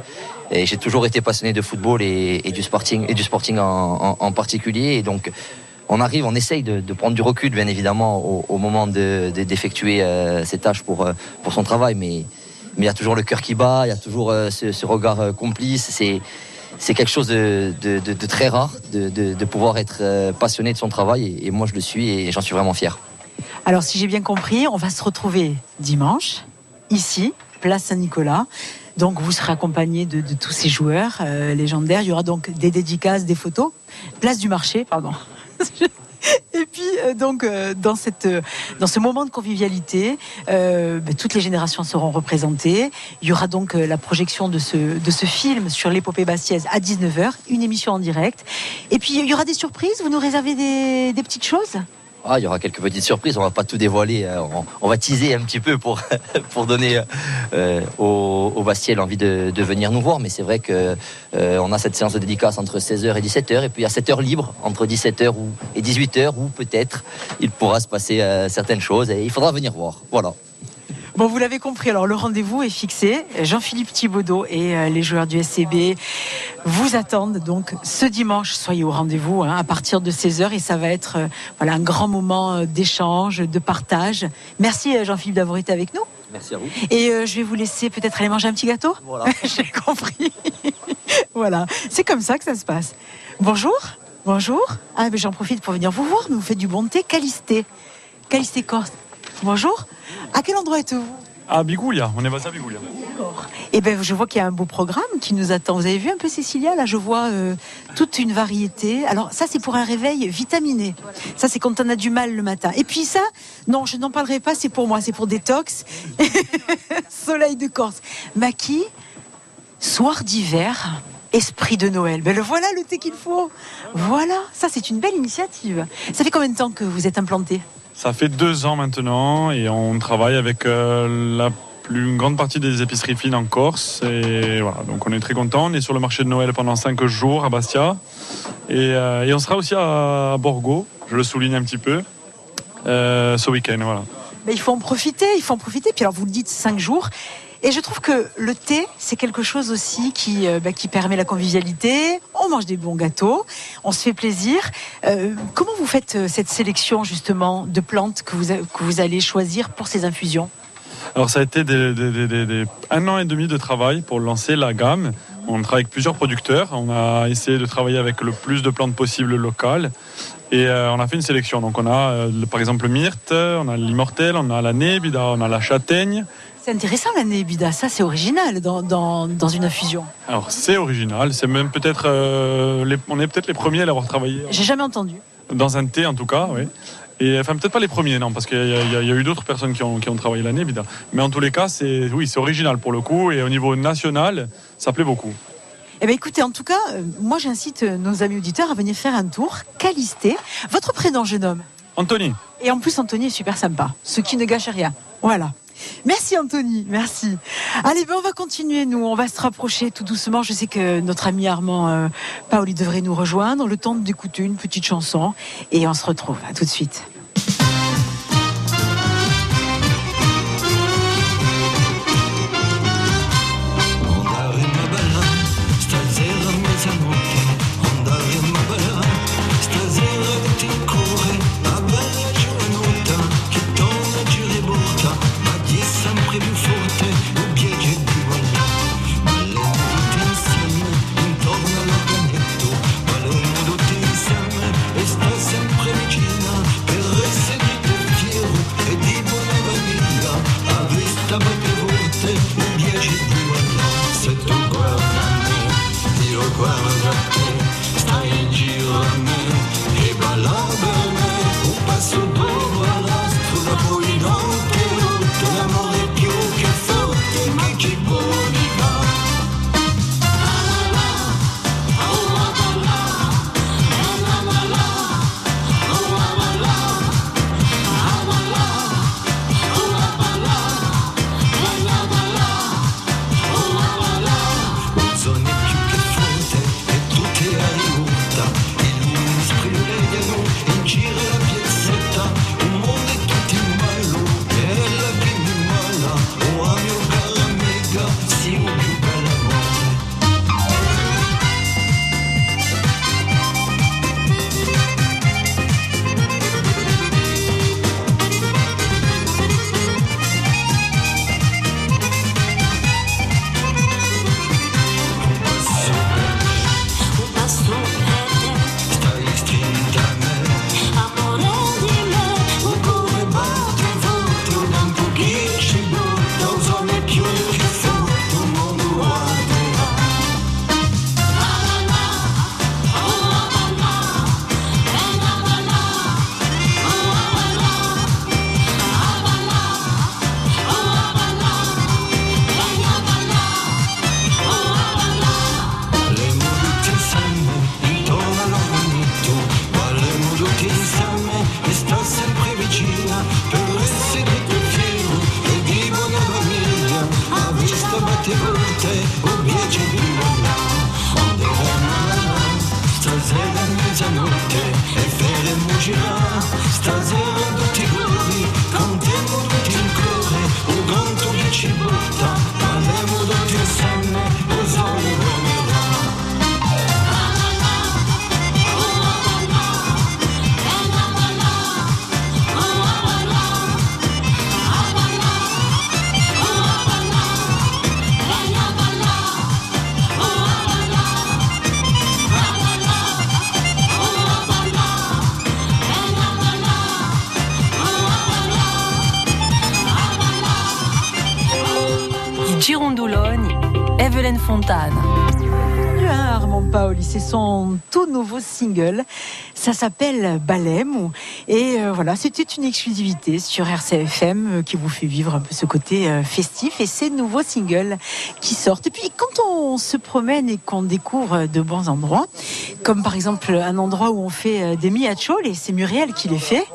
Et j'ai toujours été passionné de football et, du sporting, et du sporting en- en particulier. Et donc, on arrive, on essaye de, prendre du recul, bien évidemment, au, moment de- de- d'effectuer euh, ces tâches pour, euh, pour son travail. Mais il y a toujours le cœur qui bat, il y a toujours euh, ce, regard euh, complice. C'est quelque chose de, très rare de, pouvoir être passionné de son travail. Et, moi, je le suis et j'en suis vraiment fier. Alors, si j'ai bien compris, on va se retrouver dimanche, ici, place Saint-Nicolas. Donc, vous serez accompagné de, tous ces joueurs légendaires. Il y aura donc des dédicaces, des photos. Place du marché, pardon. [LAUGHS] Et puis, euh, donc, euh, dans, cette, euh, dans ce moment de convivialité, ben, toutes les générations seront représentées. Il y aura donc la projection de ce, de ce film sur l'épopée bastiaise à 19h, une émission en direct. Et puis, il y aura des surprises? Vous nous réservez des petites choses? Ah, il y aura quelques petites surprises, on va pas tout dévoiler, euh, on, va teaser un petit peu pour, [LAUGHS] donner euh, au, au Bastien l'envie de, venir nous voir, mais c'est vrai que euh, a cette séance de dédicace entre 16h et 17h, et puis il y a 7 heures libres entre 17h ou, et 18h, où peut-être il pourra se passer euh, certaines choses, et il faudra venir voir. Voilà. Bon, vous l'avez compris, alors le rendez-vous est fixé. Jean-Philippe Thibaudot et euh, les joueurs du SCB vous attendent donc ce dimanche. Soyez au rendez-vous hein, à partir de 16h et ça va être euh, voilà, un grand moment euh, d'échange, de partage. Merci Jean-Philippe d'avoir été avec nous. Merci à vous. Et euh, je vais vous laisser peut-être aller manger un petit gâteau. Voilà. [LAUGHS] J'ai compris. [LAUGHS] voilà, c'est comme ça que ça se passe. Bonjour. Bonjour. Ah, j'en profite pour venir vous voir, mais vous faites du bon thé. Calisté. Calisté Corse. Bonjour. À quel endroit êtes-vous À Bigoulia, on est basé à Bigoulia. Eh ben, je vois qu'il y a un beau programme qui nous attend. Vous avez vu un peu Cécilia Là, je vois euh, toute une variété. Alors, ça, c'est pour un réveil vitaminé. Ça, c'est quand on a du mal le matin. Et puis ça, non, je n'en parlerai pas. C'est pour moi. C'est pour détox. [LAUGHS] Soleil de Corse. Maki, soir d'hiver. Esprit de Noël. Ben le voilà le thé qu'il faut. Voilà, ça c'est une belle initiative. Ça fait combien de temps que vous êtes implanté? Ça fait deux ans maintenant et on travaille avec euh, la plus grande partie des épiceries fines en Corse. Et voilà, donc on est très content. On est sur le marché de Noël pendant cinq jours à Bastia. Et, euh, et on sera aussi à Borgo, je le souligne un petit peu, euh, ce week-end. Voilà. Ben, il faut en profiter, il faut en profiter. Puis alors vous le dites cinq jours. Et je trouve que le thé, c'est quelque chose aussi qui, euh, ben, qui permet la convivialité. On mange des bons gâteaux, on se fait plaisir. Euh, comment vous faites euh, cette sélection justement de plantes que vous, que vous allez choisir pour ces infusions? Alors ça a été un an et demi de travail pour lancer la gamme. On travaille avec plusieurs producteurs. On a essayé de travailler avec le plus de plantes possibles locales. Et on a fait une sélection. Donc on a par exemple le myrte, on a l'immortel, on a la nébida, on a la châtaigne. C'est intéressant la nébida, ça c'est original dans, dans, dans une infusion. Alors c'est original, c'est même peut-être, euh, les- on est peut-être les premiers à l'avoir travaillé J'ai jamais entendu. dans un thé en tout cas, oui. Et enfin peut-être pas les premiers, non, parce qu'il y, a- y y eu d'autres personnes qui ont, qui ont travaillé l'année, évidemment. Mais en tous les cas, c'est oui, c'est original pour le coup, et au niveau national, ça plaît beaucoup. Eh bien, écoutez, en tout cas, euh, moi j'incite euh, nos amis auditeurs à venir faire un tour. Calisté, votre prénom, jeune homme. Anthony. Et en plus, Anthony est super sympa, ce qui ne gâche rien. Voilà. Merci Anthony, merci. Allez, ben on va continuer, nous, on va se rapprocher tout doucement. Je sais que notre ami Armand euh, Paoli devrait nous rejoindre, le temps d'écouter une petite chanson, et on se retrouve. À tout de suite. Son tout nouveau single. Ça s'appelle Balem. Et euh, voilà, c'était une exclusivité sur RCFM euh, qui vous fait vivre un peu ce côté euh, festif et ces nouveaux singles qui sortent. Et puis quand on se promène et qu'on découvre de bons endroits, comme par exemple un endroit où on fait des miachol, et c'est Muriel qui les fait,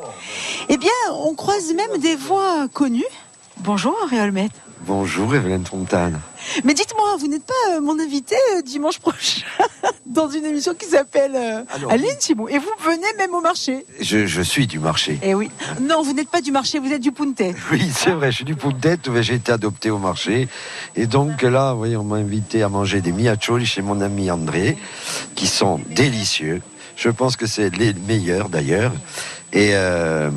eh bien on croise même des voix connues. Bonjour Henri Olmet. Bonjour Evelyne Fontane. Mais dites-moi, vous n'êtes pas euh, mon invité euh, dimanche prochain [LAUGHS] dans une émission qui s'appelle euh, Aline Simon. Et vous venez même au marché. Je, je suis du marché. Eh oui. Non, vous n'êtes pas du marché, vous êtes du Punte. [LAUGHS] Oui, c'est vrai, je suis du Puntet, mais j'ai été adopté au marché. Et donc là, vous voyez, on m'a invité à manger des miacholi chez mon ami André, qui sont délicieux. Je pense que c'est les meilleurs d'ailleurs. Et euh,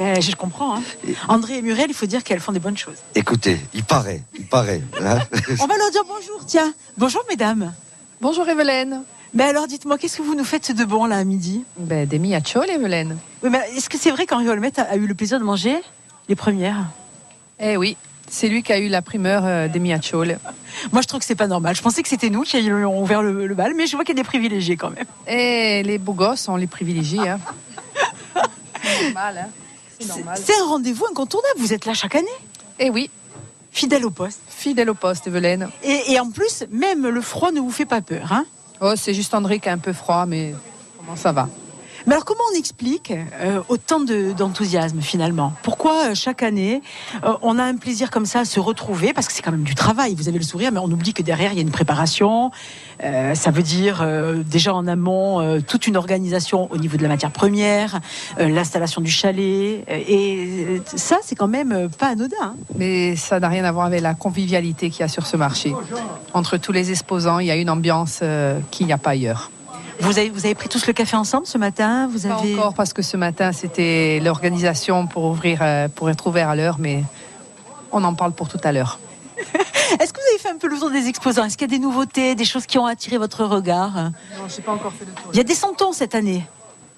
Ben, je comprends. hein. André et Muriel, il faut dire qu'elles font des bonnes choses. écoutez, il paraît, il paraît. hein. [LAUGHS] On va leur dire bonjour, tiens. Bonjour, mesdames. Bonjour, Evelyne. Ben alors, dites-moi, qu'est-ce que vous nous faites de bon là à midi? Ben, Des miachol, Evelyne. Oui, mais est-ce que c'est vrai qu'Henri Olmet a, a eu le plaisir de manger les premières? Eh oui, c'est lui qui a eu la primeur euh, des miachol. [LAUGHS] Moi, je trouve que c'est pas normal. Je pensais que c'était nous qui avions ouvert le, le bal, mais je vois qu'il y a des privilégiés quand même. Et les beaux gosses, on les privilégie. Hein. [LAUGHS] c'est normal, hein. C'est un rendez-vous incontournable. Vous êtes là chaque année Eh oui. Fidèle au poste. Fidèle au poste, Evelyne. Et, et en plus, même le froid ne vous fait pas peur, hein? Oh, c'est juste André qui est un peu froid, mais comment ça va? Mais alors, comment on explique euh, autant de- d'enthousiasme finalement? Pourquoi euh, chaque année, euh, on a un plaisir comme ça à se retrouver? Parce que c'est quand même du travail. Vous avez le sourire, mais on oublie que derrière, il y a une préparation. Ça veut dire déjà en amont toute une organisation au niveau de la matière première, l'installation du chalet. et ça, c'est quand même pas anodin. hein. Mais ça n'a rien à voir avec la convivialité qu'il y a sur ce marché. Entre tous les exposants, il y a une ambiance qu'il n'y a pas ailleurs. Vous avez, vous avez pris tous le café ensemble ce matin? Vous Pas avez... encore parce que ce matin c'était l'organisation pour ouvrir, euh, pour être ouvert à l'heure, mais on en parle pour tout à l'heure. [LAUGHS] Est-ce que vous avez fait un peu le tour des exposants? Est-ce qu'il y a des nouveautés, des choses qui ont attiré votre regard? Non, je n'ai pas encore fait le tour. Il y a des santons cette année.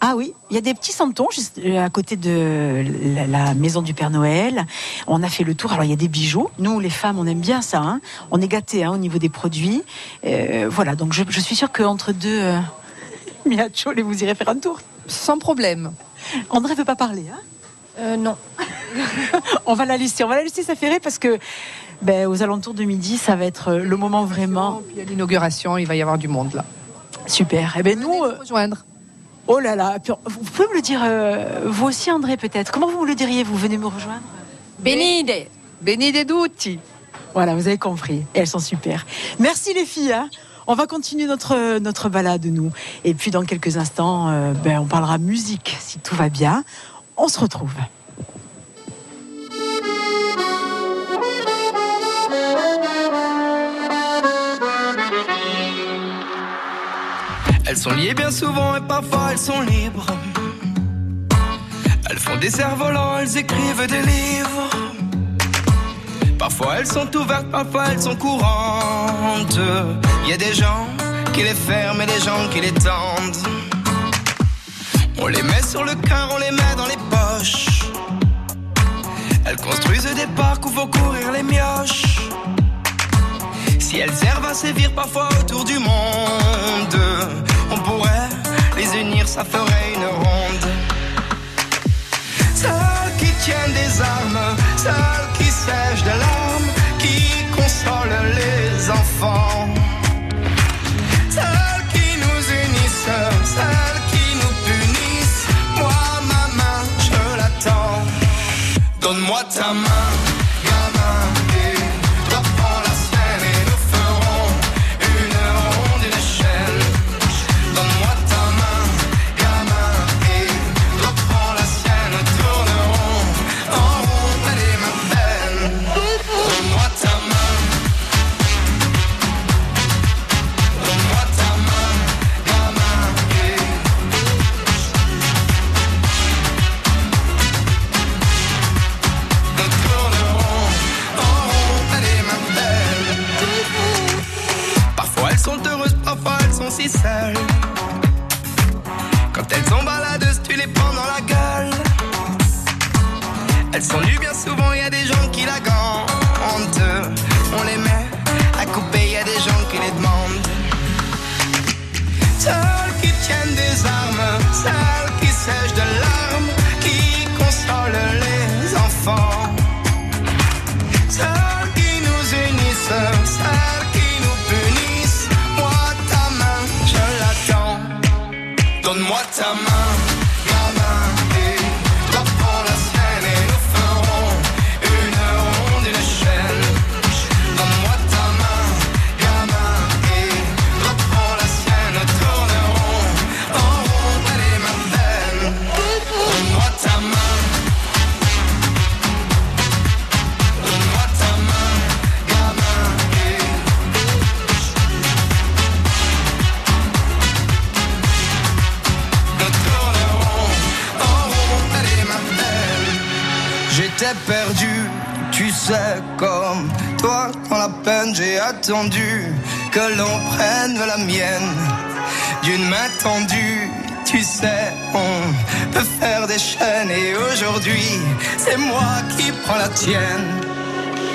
Ah oui, il y a des petits santons juste euh, à côté de la, la maison du Père Noël. On a fait le tour. Alors il y a des bijoux. Nous, les femmes, on aime bien ça. hein. On est gâtés hein, au niveau des produits. Euh, voilà, donc je, je suis sûre qu'entre deux euh, [LAUGHS] miachol, et vous irez faire un tour. Sans problème. André veut pas parler. Hein? Euh, non. [LAUGHS] on va la laisser. On va la laisser s'affairer parce que ben, aux alentours de midi, ça va être le moment vraiment. Puis à l'inauguration, il va y avoir du monde là. Super. Eh ben nous. euh, rejoindre. Oh là là. Vous pouvez me le dire, euh, vous aussi, André, peut-être. Comment vous me le diriez Vous? Venez me rejoindre Benide. Benide tutti. Voilà, vous avez compris. Et elles sont super. Merci les filles. hein. On va continuer notre, balade, nous. Et puis, dans quelques instants, euh, ben, on parlera musique, si tout va bien. On se retrouve. Elles sont liées bien souvent et parfois elles sont libres. Elles font des cerfs-volants, elles écrivent des livres. Parfois elles sont ouvertes, parfois elles sont courantes. Il y a des gens qui les ferment et des gens qui les tendent. On les met sur le cœur, on les met dans les poches. Elles construisent des parcs où vont courir les mioches. Si elles servent à sévir parfois autour du monde, on pourrait les unir, ça ferait une ronde. Tiennent des armes, celles qui sèchent des larmes, qui consolent les enfants. Celles qui nous unissent, celles qui nous punissent. Moi, ma main, je l'attends. Donne-moi ta main, Quand elles sont baladeuses, tu les prends dans la gueule. Elles sont nues bien souvent, que l'on prenne la mienne d'une main tendue. Tu sais, on peut faire des chaînes et aujourd'hui, c'est moi qui prends la tienne.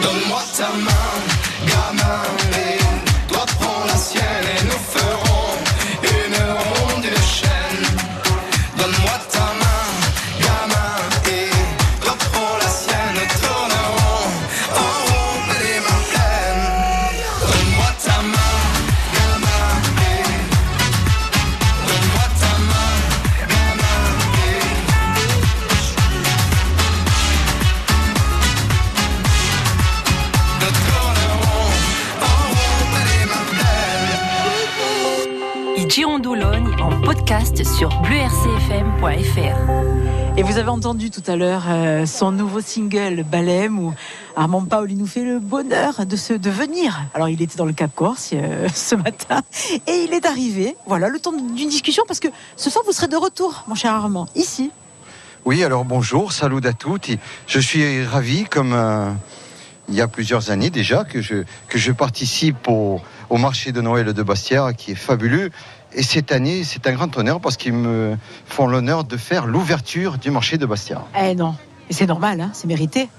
Donne-moi ta main, gamin, et toi prends la sienne et nous podcast sur bleurcfm.fr. Et vous avez entendu tout à l'heure euh, son nouveau single Balem où Armand Paoli nous fait le bonheur de se de venir. Alors il était dans le Cap Corse euh, [LAUGHS] ce matin et il est arrivé. Voilà le temps d'une discussion parce que ce soir vous serez de retour, mon cher Armand, ici. Oui, alors bonjour, salut à toutes. Je suis ravi, comme euh, il y a plusieurs années déjà, que je, que je participe au, au marché de Noël de Bastia, qui est fabuleux. Et cette année, c'est un grand honneur parce qu'ils me font l'honneur de faire l'ouverture du marché de Bastia. Eh non, et c'est normal, hein, c'est mérité.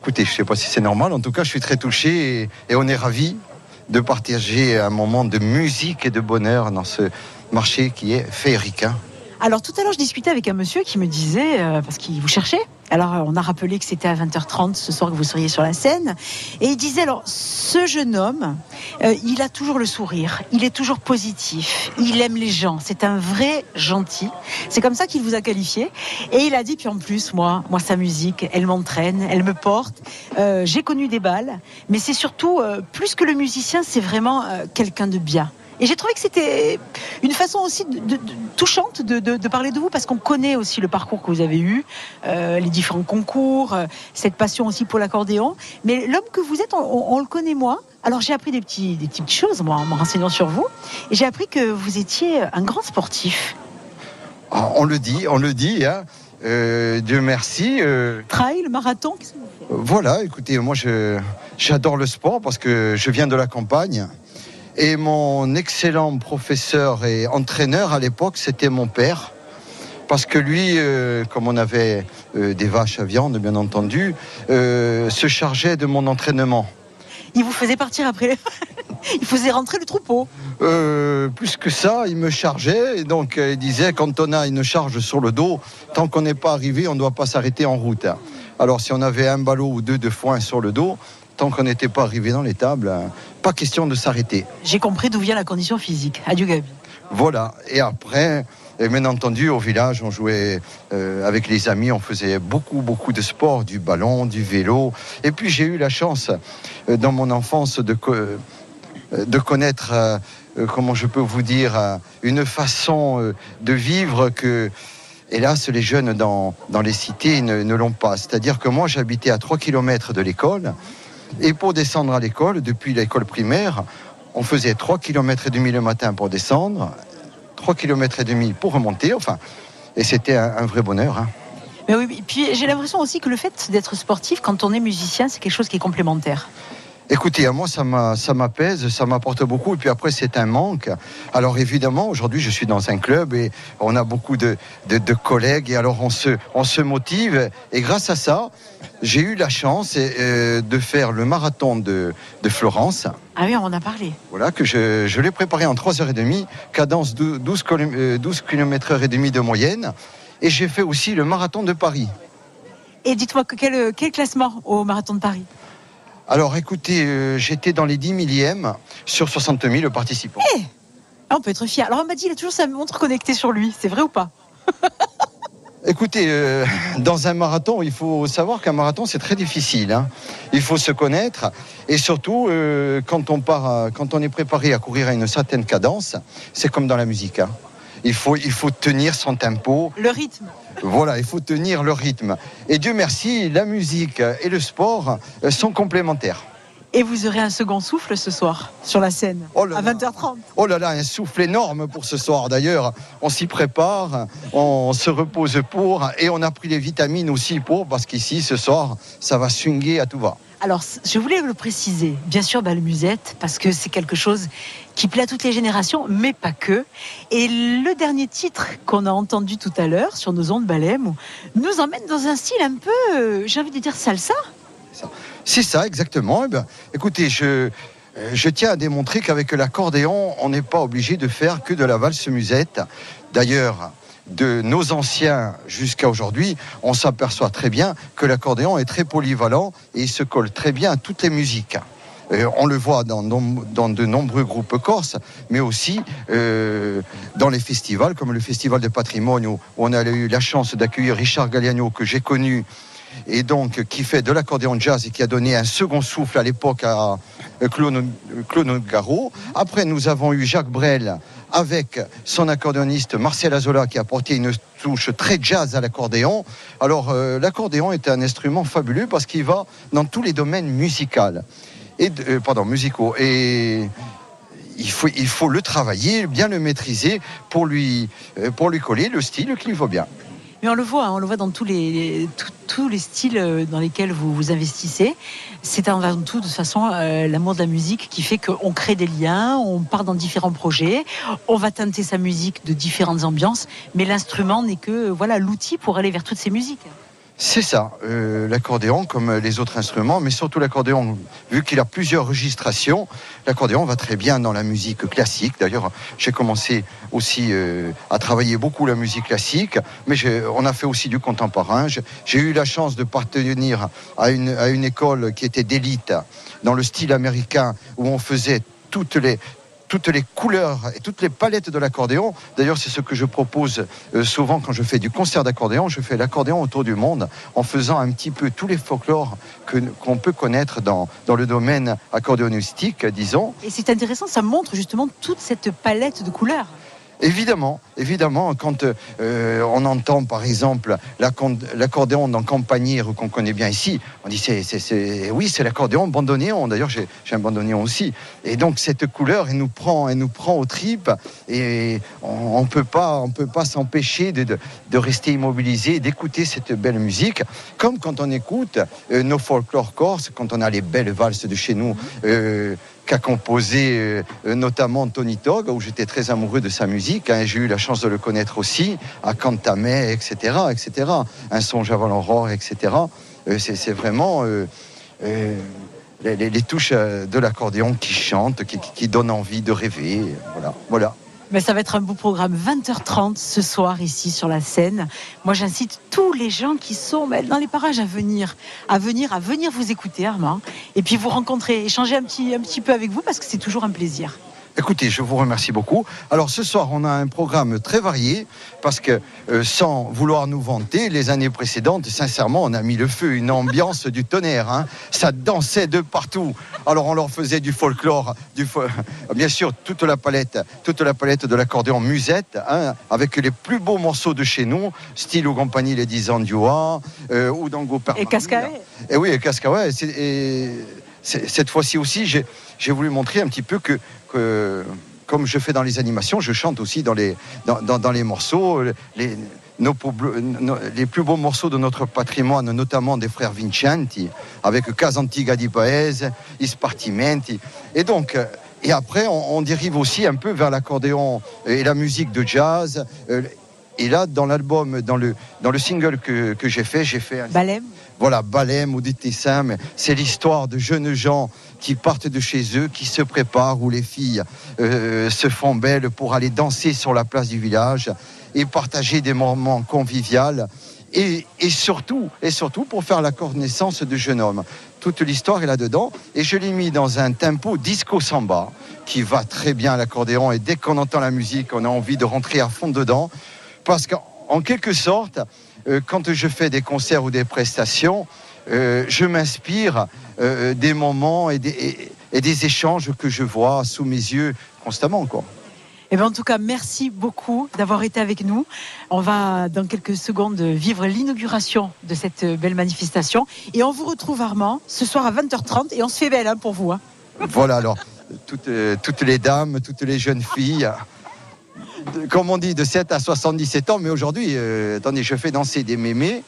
Écoutez, je ne sais pas si c'est normal, en tout cas, je suis très touché et, et on est ravis de partager un moment de musique et de bonheur dans ce marché qui est féerique. hein. Alors tout à l'heure, je discutais avec un monsieur qui me disait, euh, parce qu'il vous cherchait, alors on a rappelé que c'était à 20h30 ce soir que vous seriez sur la scène, et il disait, alors ce jeune homme, euh, il a toujours le sourire, il est toujours positif, il aime les gens, c'est un vrai gentil, c'est comme ça qu'il vous a qualifié, et il a dit, puis en plus, moi, moi sa musique, elle m'entraîne, elle me porte, Euh, j'ai connu des balles, mais c'est surtout, euh, plus que le musicien, c'est vraiment quelqu'un de bien. Et j'ai trouvé que c'était une façon aussi de- de- de- touchante de, parler de vous parce qu'on connaît aussi le parcours que vous avez eu, euh, les différents concours, euh, cette passion aussi pour l'accordéon. Mais l'homme que vous êtes, on, on- on le connaît moins. Alors j'ai appris des, petits, des petites choses moi, en me renseignant sur vous. Et j'ai appris que vous étiez un grand sportif. Ah, On le dit, on le dit. hein. Euh, Dieu merci. euh, Trail, marathon, qu'est-ce que vous faites? Voilà, écoutez, moi j'adore le sport parce que je viens de la campagne. Et mon excellent professeur et entraîneur à l'époque, c'était mon père. Parce que lui, euh, comme on avait euh, des vaches à viande, bien entendu, euh, se chargeait de mon entraînement. Il vous faisait partir après. [LAUGHS] Il faisait rentrer le troupeau. Plus que ça, il me chargeait et donc il disait quand on a une charge sur le dos, tant qu'on n'est pas arrivé, on ne doit pas s'arrêter en route. Alors si on avait un ballot ou deux de foin sur le dos, tant qu'on n'était pas arrivé dans les tables, hein, pas question de s'arrêter. J'ai compris d'où vient la condition physique. Adieu Gabi. Voilà. Et après, et bien entendu, au village, on jouait euh, avec les amis, on faisait beaucoup, beaucoup de sport, du ballon, du vélo. Et puis j'ai eu la chance, euh, dans mon enfance, de, co- euh, de connaître, euh, comment je peux vous dire, une façon de vivre que, hélas, les jeunes dans, dans les cités ne, ne l'ont pas. C'est-à-dire que moi, j'habitais à 3 km de l'école. Et pour descendre à l'école, depuis l'école primaire, on faisait 3 km et demi le matin pour descendre, 3 km et demi pour remonter, enfin, et c'était un, vrai bonheur. hein. Mais oui, puis j'ai l'impression aussi que le fait d'être sportif, quand on est musicien, c'est quelque chose qui est complémentaire. Écoutez, à moi, ça m'a- ça m'apaise, ça m'apporte beaucoup. Et puis après, c'est un manque. Alors évidemment, aujourd'hui, je suis dans un club et on a beaucoup de, de- de collègues. Et alors, on se, on se motive. Et grâce à ça, j'ai eu la chance euh, de faire le marathon de, de Florence. Ah oui, on en a parlé. Voilà, que je, je l'ai préparé en 3h30, cadence de 12, km, euh, 12 km et demi de moyenne. Et j'ai fait aussi le marathon de Paris. Et dites-moi que quel, quel classement au marathon de Paris? Alors écoutez, euh, j'étais dans les 10 millièmes sur 60 000 participants. Ah, on peut être fier. Alors on m'a dit il a toujours sa montre connectée sur lui. C'est vrai ou pas? [LAUGHS] Écoutez, euh, dans un marathon, il faut savoir qu'un marathon, c'est très difficile. hein. Il faut se connaître. Et surtout, euh, quand, on part à- quand on est préparé à courir à une certaine cadence, c'est comme dans la musique. hein. Il, faut, il faut tenir son tempo. Le rythme. Voilà, il faut tenir le rythme. Et Dieu merci, la musique et le sport sont complémentaires. Et vous aurez un second souffle ce soir sur la scène à 20h30. Oh là là, un souffle énorme pour ce soir d'ailleurs. On s'y prépare, on se repose pour et on a pris les vitamines aussi pour parce qu'ici ce soir ça va swinguer à tout va. Alors, je voulais le préciser. Bien sûr, bah, le musette, parce que c'est quelque chose qui plaît à toutes les générations, mais pas que. Et le dernier titre qu'on a entendu tout à l'heure sur nos ondes Balem nous emmène dans un style un peu, euh, j'ai envie de dire salsa. C'est ça exactement. Eh ben, écoutez, je, je tiens à démontrer qu'avec l'accordéon, on n'est pas obligé de faire que de la valse musette. D'ailleurs, de nos anciens jusqu'à aujourd'hui, on s'aperçoit très bien que l'accordéon est très polyvalent et il se colle très bien à toutes les musiques. Euh, on le voit dans, dans de nombreux groupes corses, mais aussi euh, dans les festivals, comme le Festival de patrimoine, où on a eu la chance d'accueillir Richard Galliano, que j'ai connu, et donc qui fait de l'accordéon jazz et qui a donné un second souffle à l'époque à euh, Claude Claude. Après, nous avons eu Jacques Brel avec son accordéoniste Marcel Azola qui a apporté une touche très jazz à l'accordéon. Alors, euh, l'accordéon est un instrument fabuleux parce qu'il va dans tous les domaines musicaux. Et, euh, musicaux. Et il faut, le travailler, bien le maîtriser pour lui, pour lui coller le style qu'il faut bien. Mais on le voit, hein, on le voit dans tous les, tous- les styles euh, dans lesquels vous investissez. C'est avant tout, de toute façon, euh, l'amour de la musique qui fait qu'on crée des liens, on part dans différents projets, on va teinter sa musique de différentes ambiances, mais l'instrument n'est que voilà l'outil pour aller vers toutes ces musiques. C'est ça, euh, l'accordéon comme les autres instruments, mais surtout l'accordéon, vu qu'il a plusieurs registrations, l'accordéon va très bien dans la musique classique. D'ailleurs, j'ai commencé aussi euh, à travailler beaucoup la musique classique, mais on a fait aussi du contemporain. J'ai j'ai eu la chance de partenir à une, à une école qui était d'élite dans le style américain, où on faisait toutes les toutes les couleurs et toutes les palettes de l'accordéon. D'ailleurs, c'est ce que je propose euh, souvent quand je fais du concert d'accordéon. Je fais l'accordéon autour du monde en faisant un petit peu tous les folklores qu'on peut connaître dans, dans le domaine accordéonistique, disons. Et c'est intéressant, ça montre justement toute cette palette de couleurs. Évidemment, évidemment, quand euh, on entend par exemple l'accordéon dans Campanière qu'on connaît bien ici, on dit c'est, oui c'est l'accordéon bandoneon. D'ailleurs j'ai, un bandoneon aussi. Et donc cette couleur elle nous prend, elle nous prend aux tripes et on, on peut pas, on peut pas s'empêcher de, rester immobilisé, d'écouter cette belle musique, comme quand on écoute euh, nos folklore corses, quand on a les belles valses de chez nous. euh, qu'a composé euh, euh, notamment Tony Tog, où j'étais très amoureux de sa musique. hein, J'ai eu la chance de le connaître aussi, à Cantamay, etc., etc. Un songe avant l'aurore, etc. Euh, c'est, vraiment euh, euh, les, les- touches euh, de l'accordéon qui chantent, qui- qui donnent envie de rêver. Voilà, voilà. Mais ça va être un beau programme. 20h30 ce soir ici sur la scène. Moi, j'incite tous les gens qui sont ben, dans les parages à venir, à venir, à venir vous écouter, Armand, et puis vous rencontrer, échanger un petit, un petit peu avec vous parce que c'est toujours un plaisir. Écoutez, je vous remercie beaucoup. Alors ce soir, on a un programme très varié parce que euh, sans vouloir nous vanter, les années précédentes, sincèrement, on a mis le feu, une ambiance du tonnerre. hein. Ça dansait de partout. Alors on leur faisait du folklore, du fo- [LAUGHS] bien sûr toute la palette, toute la palette de l'accordéon musette, hein, avec les plus beaux morceaux de chez nous, style aux compagnies les 10 ans du euh, ou Dango Et Cascavet. et oui, et et Cette fois-ci aussi, j'ai voulu montrer un petit peu que, que comme je fais dans les animations, je chante aussi dans les, dans, dans- dans les morceaux. Les, nos plus beaux- nos- les plus beaux morceaux de notre patrimoine, notamment des frères Vincenti, avec Casantiga di Paese, Ispartimenti. Et donc, et après, on, on dérive aussi un peu vers l'accordéon et la musique de jazz. Euh, Et là, dans l'album, dans le, dans le single que, que j'ai fait, j'ai fait un Balem. voilà, Balem Tessins, mais c'est l'histoire de jeunes gens qui partent de chez eux, qui se préparent, où les filles euh, se font belles pour aller danser sur la place du village et partager des moments conviviaux. Et, surtout, et surtout pour faire la connaissance de jeunes hommes. Toute l'histoire est là-dedans. Et je l'ai mis dans un tempo disco samba qui va très bien à l'accordéon. Et dès qu'on entend la musique, on a envie de rentrer à fond dedans. Parce qu'en en quelque sorte, euh, quand je fais des concerts ou des prestations, euh, je m'inspire euh, des moments et des, et- et des échanges que je vois sous mes yeux constamment. Quoi. Eh bien, en tout cas, merci beaucoup d'avoir été avec nous. On va, dans quelques secondes, vivre l'inauguration de cette belle manifestation. Et on vous retrouve, Armand, ce soir à 20h30. Et on se fait belle hein, pour vous. hein. [LAUGHS] Voilà alors, toutes, euh, toutes les dames, toutes les jeunes filles, comme on dit, de 7 à 77 ans, mais aujourd'hui, euh, attendez, je fais danser des mémés.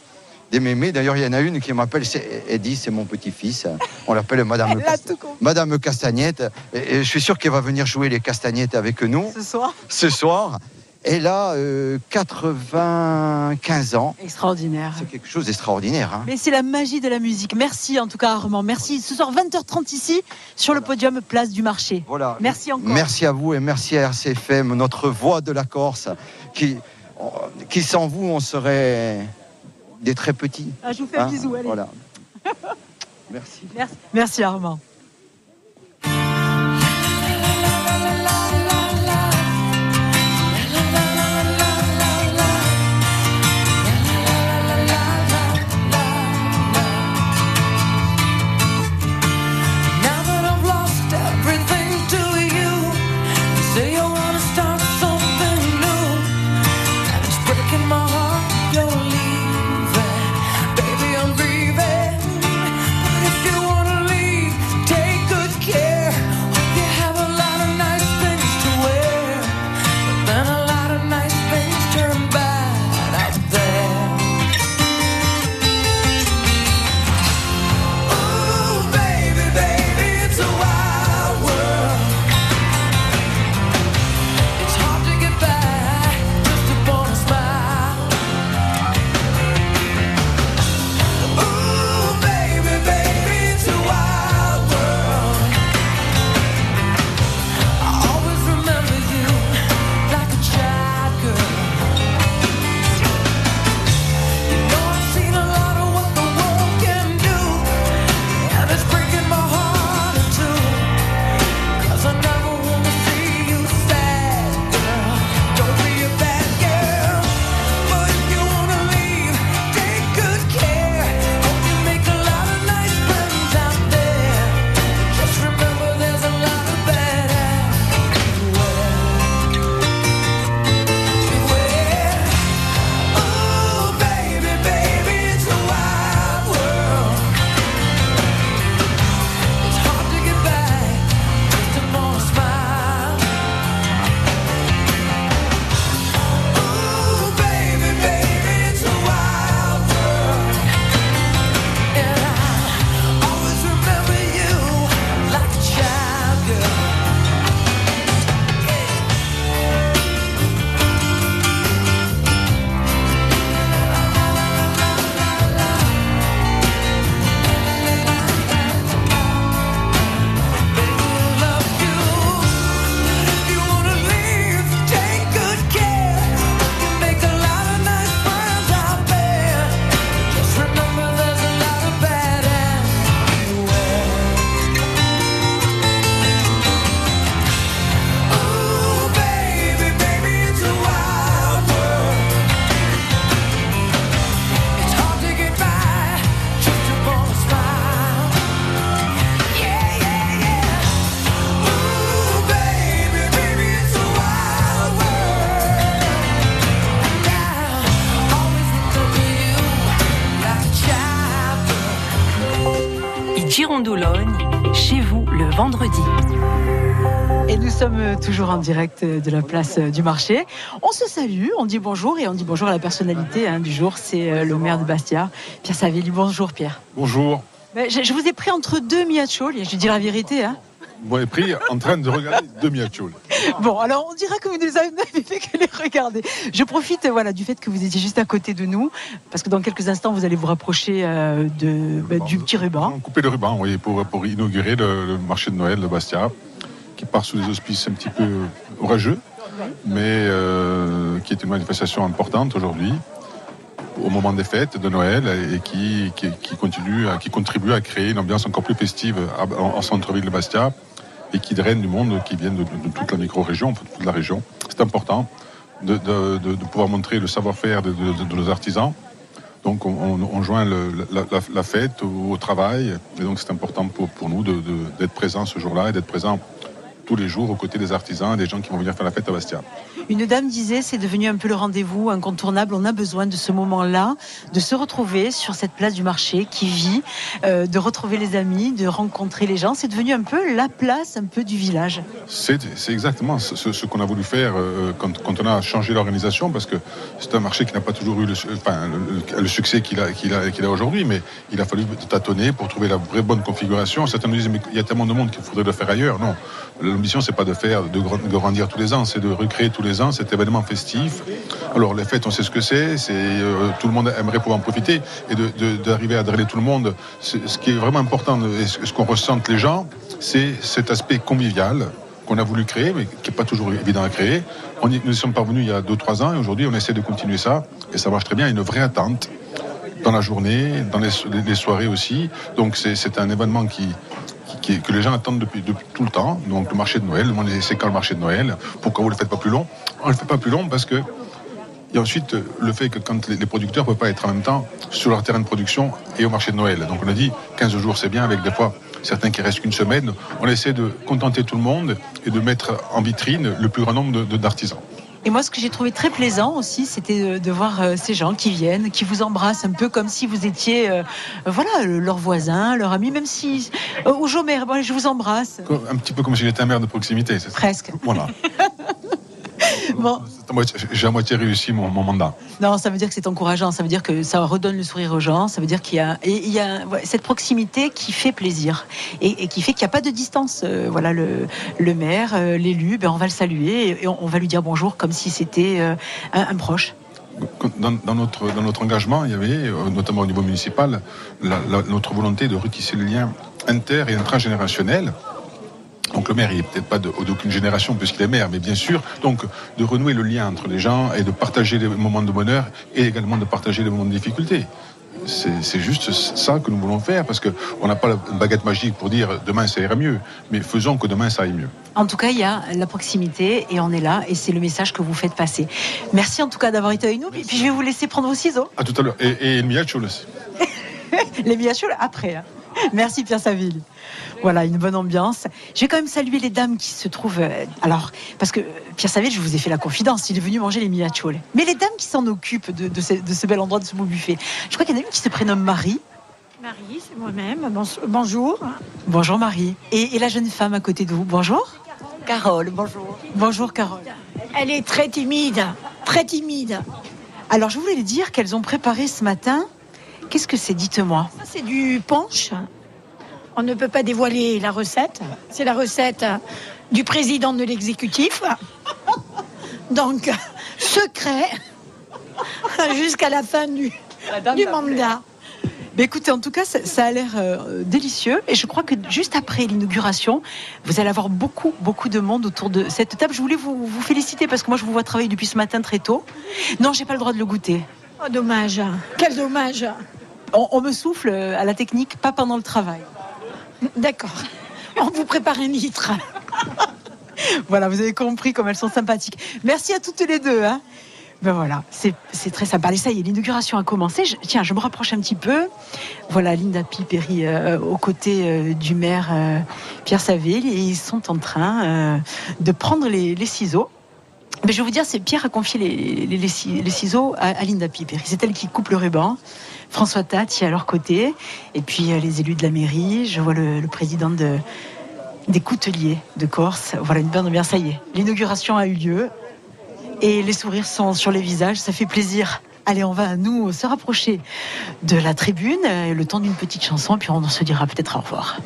Des mémés, d'ailleurs, il y en a une qui m'appelle, c'est Eddie, c'est mon petit-fils. On l'appelle Madame, compris. Madame Castagnette. Et, et je suis sûr qu'elle va venir jouer les castagnettes avec nous Ce soir. ce soir. Elle a euh, 95 ans. Extraordinaire. C'est quelque chose d'extraordinaire. hein. Mais c'est la magie de la musique. Merci en tout cas, Armand. Merci. Ce soir, 20h30 ici, sur le podium Place du Marché. Voilà. Merci encore. Merci à vous et merci à RCFM, notre voix de la Corse, qui, qui sans vous, on serait des très petits. Ah, je vous fais un Hein, bisou. Allez. Voilà. [LAUGHS] Merci. Merci. Merci, Armand. Chez vous le vendredi. Et nous sommes toujours en direct de la place du marché. On se salue, on dit bonjour et on dit bonjour à la personnalité hein, du jour. C'est euh, le maire de Bastia, Pierre Savelli. Bonjour Pierre. Bonjour. Ben, je, je vous ai pris entre deux miachol, je dis la vérité. Hein. Vous m'avez pris en train de regarder deux miachoules. Bon, alors on dira que vous nous avez [LAUGHS] fait que les regarder. Je profite voilà, du fait que vous étiez juste à côté de nous, parce que dans quelques instants, vous allez vous rapprocher euh, de, ben, du petit ruban. Couper le ruban, oui, pour, pour inaugurer le, le marché de Noël de Bastia, qui part sous des auspices un petit peu orageux, mais euh, qui est une manifestation importante aujourd'hui au moment des fêtes de Noël et qui, qui, qui continue, à- qui contribue à créer une ambiance encore plus festive en centre-ville de Bastia et qui draine du monde qui viennent de, toute la micro-région, de toute la région. C'est important de, pouvoir montrer le savoir-faire de, nos artisans. Donc on, joint la, fête au, travail et donc c'est important pour, pour nous d'être présents ce jour-là et d'être présents tous les jours aux côtés des artisans et des gens qui vont venir faire la fête à Bastia. Une dame disait, c'est devenu un peu le rendez-vous incontournable. On a besoin de ce moment-là, de se retrouver sur cette place du marché qui vit, euh, de retrouver les amis, de rencontrer les gens. C'est devenu un peu la place, un peu du village. C'est exactement ce, qu'on a voulu faire euh, quand, quand on a changé l'organisation, parce que c'est un marché qui n'a pas toujours eu le, su- enfin, le- le- le succès qu'il a, qu'il a, qu'il a aujourd'hui, mais il a fallu tâtonner pour trouver la vraie bonne configuration. Certains nous disent, mais il y a tellement de monde qu'il faudrait le faire ailleurs. Non, l'ambition, c'est pas de faire, de grand- de grandir tous les ans, c'est de recréer tous les ans cet événement festif. Alors, les fêtes, on sait ce que c'est, c'est euh, tout le monde aimerait pouvoir en profiter, et de- de- d'arriver à drainer tout le monde. Ce qui est vraiment important, ce qu'on ressentent les gens, c'est cet aspect convivial qu'on a voulu créer, mais qui n'est pas toujours évident à créer. Nous y sommes parvenus il y a 2-3 ans et aujourd'hui on essaie de continuer ça et ça marche très bien. Une vraie attente dans la journée, dans les, les soirées aussi. Donc c'est un événement qui, que les gens attendent depuis, tout le temps. Donc le marché de Noël, on c'est quand le marché de Noël? Pourquoi vous ne le faites pas plus long? On ne le fait pas plus long parce que et ensuite, le fait que quand les producteurs ne peuvent pas être en même temps sur leur terrain de production et au marché de Noël. Donc on a dit 15 jours c'est bien avec des fois certains qui restent qu'une semaine. On essaie de contenter tout le monde et de mettre en vitrine le plus grand nombre d'artisans. Et moi, ce que j'ai trouvé très plaisant aussi, c'était de, voir euh, ces gens qui viennent, qui vous embrassent un peu comme si vous étiez, euh, voilà, le- leur voisin, leur ami, même si euh, au Jomer, bon, je vous embrasse. Un petit peu comme si j'étais un maire de proximité. c'est ça? Presque. Voilà. [LAUGHS] J'ai à moitié réussi mon, mon mandat. non, ça veut dire que c'est encourageant, ça veut dire que ça redonne le sourire aux gens, ça veut dire qu'il y a, et il y a ouais, cette proximité qui fait plaisir et, et qui fait qu'il n'y a pas de distance. Euh, voilà, le, le maire, euh, l'élu, ben, on va le saluer et, et on, on va lui dire bonjour comme si c'était euh, un, un proche. Dans, dans notre, dans notre engagement, il y avait, notamment au niveau municipal, la- la- notre volonté de retisser le lien inter et intragénérationnel. Donc le maire, il n'est peut-être pas d'aucune génération puisqu'il est maire, mais bien sûr, donc de renouer le lien entre les gens et de partager les moments de bonheur et également de partager les moments de difficulté. C'est juste ça que nous voulons faire parce qu'on n'a pas la baguette magique pour dire demain ça ira mieux, mais faisons que demain ça aille mieux. En tout cas, il y a la proximité et on est là et c'est le message que vous faites passer. Merci en tout cas d'avoir été avec nous. Et puis je vais vous laisser prendre vos ciseaux. À tout à l'heure. Et, et le aussi. [LAUGHS] Les miachoules après. hein. [LAUGHS] Merci Pierre Saville. Voilà, une bonne ambiance. Je vais quand même saluer les dames qui se trouvent. euh, alors, parce que euh, Pierre Saville, je vous ai fait la confidence, il est venu manger les miachoules. Mais les dames qui s'en occupent de, de ce, de ce bel endroit, de ce beau buffet, je crois qu'il y en a une qui se prénomme Marie. Marie, c'est moi-même. Bonjour. Bonjour Marie. Et, et la jeune femme à côté de vous, bonjour. Carole, bonjour. Bonjour Carole. Elle est très timide, très timide. Alors, je voulais dire qu'elles ont préparé ce matin. Qu'est-ce que c'est Dites-moi. Ça, c'est du punch. On ne peut pas dévoiler la recette. C'est la recette du président de l'exécutif. [LAUGHS] Donc, secret [LAUGHS] jusqu'à la fin du, du mandat. Mais écoutez, en tout cas, ça, ça a l'air euh, délicieux. Et je crois que juste après l'inauguration, vous allez avoir beaucoup, beaucoup de monde autour de cette table. Je voulais vous, vous féliciter parce que moi, je vous vois travailler depuis ce matin très tôt. Non, j'ai pas le droit de le goûter. Oh, dommage. Quel dommage. On, on me souffle euh, à la technique, pas pendant le travail. D'accord. On vous prépare un litre. [LAUGHS] Voilà, vous avez compris comme elles sont sympathiques. Merci à toutes les deux. Hein. Ben voilà, c'est très sympa. Allez, ça y est, l'inauguration a commencé. Je- tiens, je me rapproche un petit peu. Voilà, Linda Piperi euh, aux côtés euh, du maire euh, Pierre Saville et ils sont en train de prendre les, les ciseaux. Mais je vais vous dire, c'est Pierre a confié les, les- les ci- les ciseaux à, Linda Piperi. C'est elle qui coupe le ruban. François Tat qui est à leur côté. Et puis euh, les élus de la mairie. Je vois le, président de, des couteliers de Corse. Voilà une bonne ambiance, ça y est. L'inauguration a eu lieu et les sourires sont sur les visages, ça fait plaisir. Allez, on va nous se rapprocher de la tribune, le temps d'une petite chanson, puis on se dira peut-être au revoir.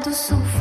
Oh ma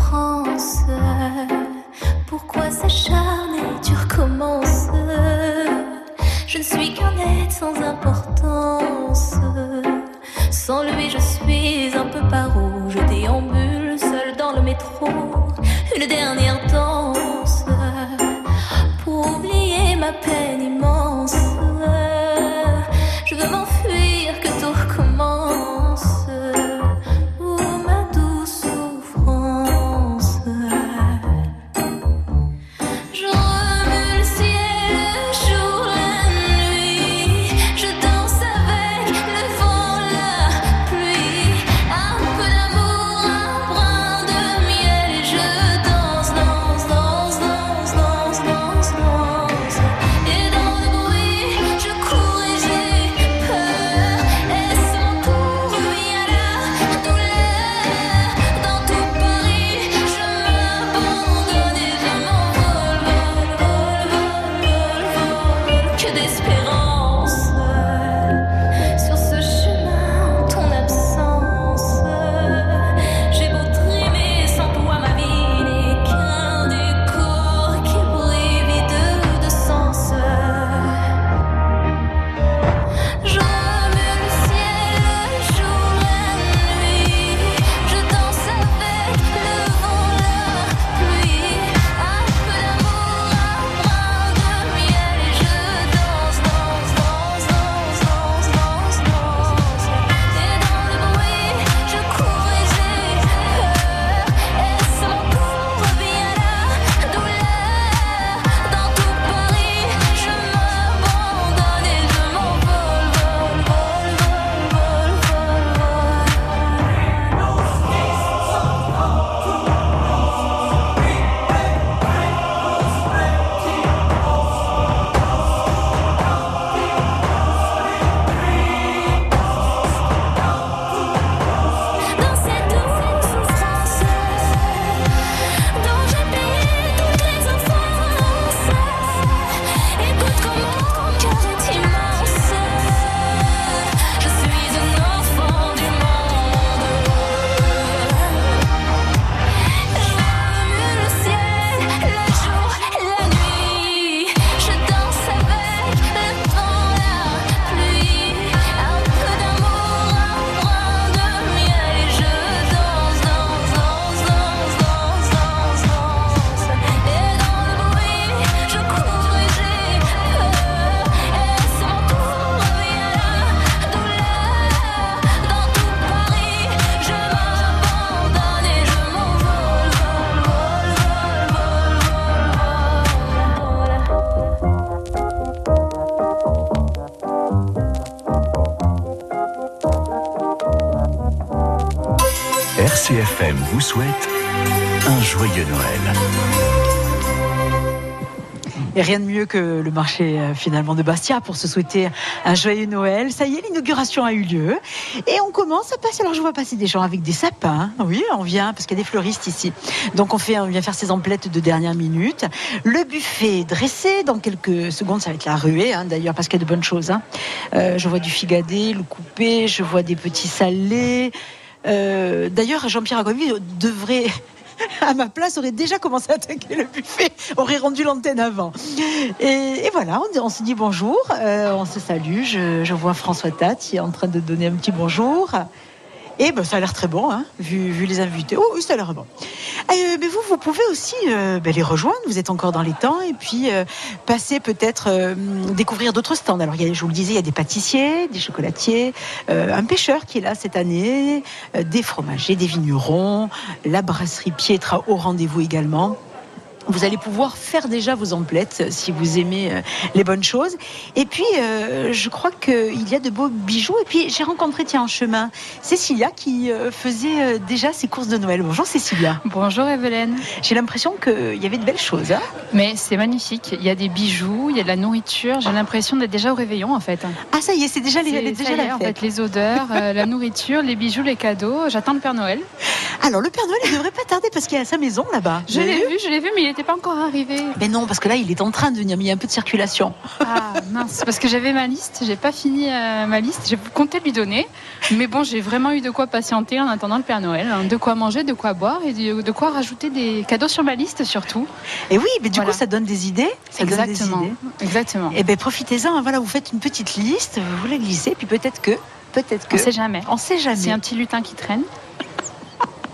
vous souhaite un joyeux Noël. Et rien de mieux que le marché euh, finalement de Bastia pour se souhaiter un joyeux Noël. Ça y est, l'inauguration a eu lieu. Et on commence à passer. Alors je vois passer des gens avec des sapins. Oui, on vient parce qu'il y a des fleuristes ici. Donc on, fait, on vient faire ses emplettes de dernière minute. Le buffet dressé. Dans quelques secondes, ça va être la ruée hein, d'ailleurs parce qu'il y a de bonnes choses. hein. Euh, je vois du figadé, le coupé, je vois des petits salés. Euh, D'ailleurs, Jean-Pierre Agovi devrait [LAUGHS] à ma place, aurait déjà commencé à attaquer le buffet, [LAUGHS] aurait rendu l'antenne avant. Et, voilà, on, on se dit bonjour, euh, on se salue. Je, je vois François Tat qui est en train de donner un petit bonjour. Et ben, ça a l'air très bon, hein, vu, vu les invités. Oh, ça a l'air bon. Euh, mais vous, vous pouvez aussi euh, ben, les rejoindre. Vous êtes encore dans les temps. Et puis, euh, passer peut-être euh, découvrir d'autres stands. Alors, y a, je vous le disais, il y a des pâtissiers, des chocolatiers, un pêcheur qui est là cette année, des fromagers, des vignerons, la brasserie Pietra au rendez-vous également. Vous allez pouvoir faire déjà vos emplettes euh, si vous aimez euh, les bonnes choses. Et puis, euh, je crois qu'il y a de beaux bijoux. Et puis, j'ai rencontré, tiens, en chemin, Cécilia qui faisait déjà ses courses de Noël. Bonjour Cécilia. Bonjour Evelyne. J'ai l'impression qu'il y avait de belles choses. hein. Mais c'est magnifique. Il y a des bijoux, il y a de la nourriture. J'ai l'impression d'être déjà au réveillon en fait. Ah ça y est, c'est déjà, les, C'est- les- déjà est, la en fête. fait, les odeurs, euh, la nourriture, les bijoux, les cadeaux. J'attends le Père Noël. Alors, le Père Noël, il devrait pas tarder parce qu'il est à sa maison là-bas. Je l'ai vu, je l'ai vu, mais il n'était pas encore arrivé. Mais non, parce que là, il est en train de venir, mais il y a un peu de circulation. Ah mince, parce que j'avais ma liste, j'ai pas fini euh, ma liste, j'ai compté lui donner, mais bon, j'ai vraiment eu de quoi patienter en attendant le Père Noël, hein. de quoi manger, de quoi boire et de, de quoi rajouter des cadeaux sur ma liste surtout. Et oui, mais du Voilà. coup, ça donne des idées. Ça donne des Exactement, idées. exactement. Et ben profitez-en. hein, Voilà, vous faites une petite liste, vous la glissez, puis peut-être que, peut-être que. On sait jamais. On sait jamais. C'est un petit lutin qui traîne.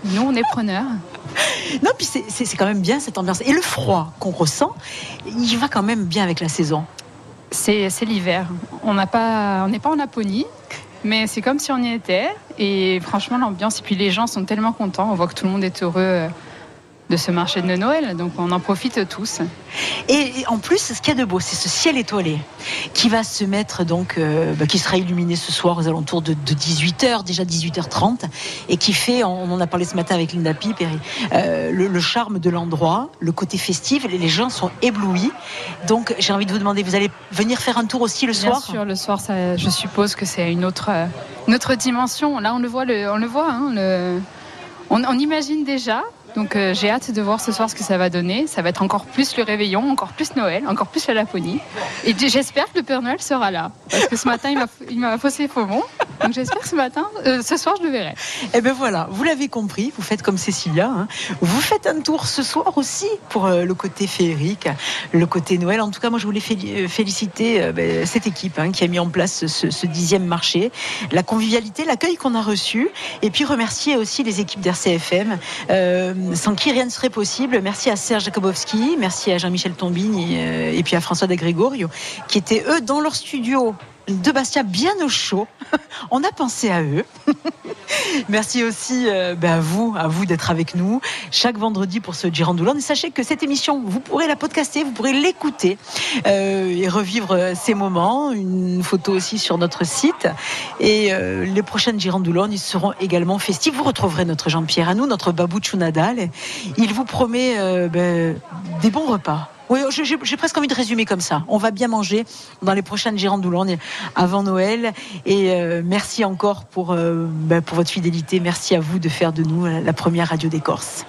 Nous, on est preneurs. Non, puis c'est- quand même bien cette ambiance. Et le froid qu'on ressent, il va quand même bien avec la saison. C'est l'hiver. On n'est pas en Laponie, mais c'est comme si on y était. Et franchement, l'ambiance et puis les gens sont tellement contents. On voit que tout le monde est heureux euh, de ce marché de Noël, donc on en profite tous. Et en plus, ce qu'il y a de beau, c'est ce ciel étoilé qui va se mettre donc, euh, bah, qui sera illuminé ce soir aux alentours de, 18h, déjà 18h30, et qui fait, on en a parlé ce matin avec Linda Pip, et, euh, le, le charme de l'endroit, le côté festif. Les, les gens sont éblouis. Donc, j'ai envie de vous demander, vous allez venir faire un tour aussi le Bien soir? sûr, le soir, ça, je suppose que c'est une autre, une autre dimension. Là, on le voit, le, on le voit. hein, le- on, on imagine déjà. Donc, euh, j'ai hâte de voir ce soir ce que ça va donner. Ça va être encore plus le réveillon, encore plus Noël, encore plus la Laponie. Et j'espère que le Père Noël sera là, parce que ce matin, il m'a, faussé faux bon. Donc, j'espère que ce matin, euh, ce soir, je le verrai. Eh bien voilà, vous l'avez compris, vous faites comme Cécilia. hein. Vous faites un tour ce soir aussi pour euh, le côté féerique, le côté Noël. En tout cas, moi, je voulais féli- féliciter ben, cette équipe hein, qui a mis en place ce, dixième marché, la convivialité, l'accueil qu'on a reçu, et puis remercier aussi les équipes d'RCFM, sans qui rien ne serait possible. Merci à Serge Jakobowski, merci à Jean-Michel Tombine et, euh, et puis à François de Gregorio, qui étaient eux dans leur studio de Bastia bien au chaud. [LAUGHS] On a pensé à eux. [LAUGHS] Merci aussi euh, ben, à vous, à vous d'être avec nous chaque vendredi pour ce Girandoulon. Et sachez que cette émission, vous pourrez la podcaster, vous pourrez l'écouter euh, et revivre euh, ces moments. Une photo aussi sur notre site. Et euh, les prochaines Girandoulon, ils seront également festifs. Vous retrouverez notre Jean-Pierre à nous, notre Babou Nadal. Il vous promet euh, ben, des bons repas. Oui, j'ai- j'ai presque envie de résumer comme ça. On va bien manger dans les prochaines Girandoulon avant Noël. Et euh, merci encore pour, euh, ben, pour votre fidélité. Merci à vous de faire de nous la première radio des.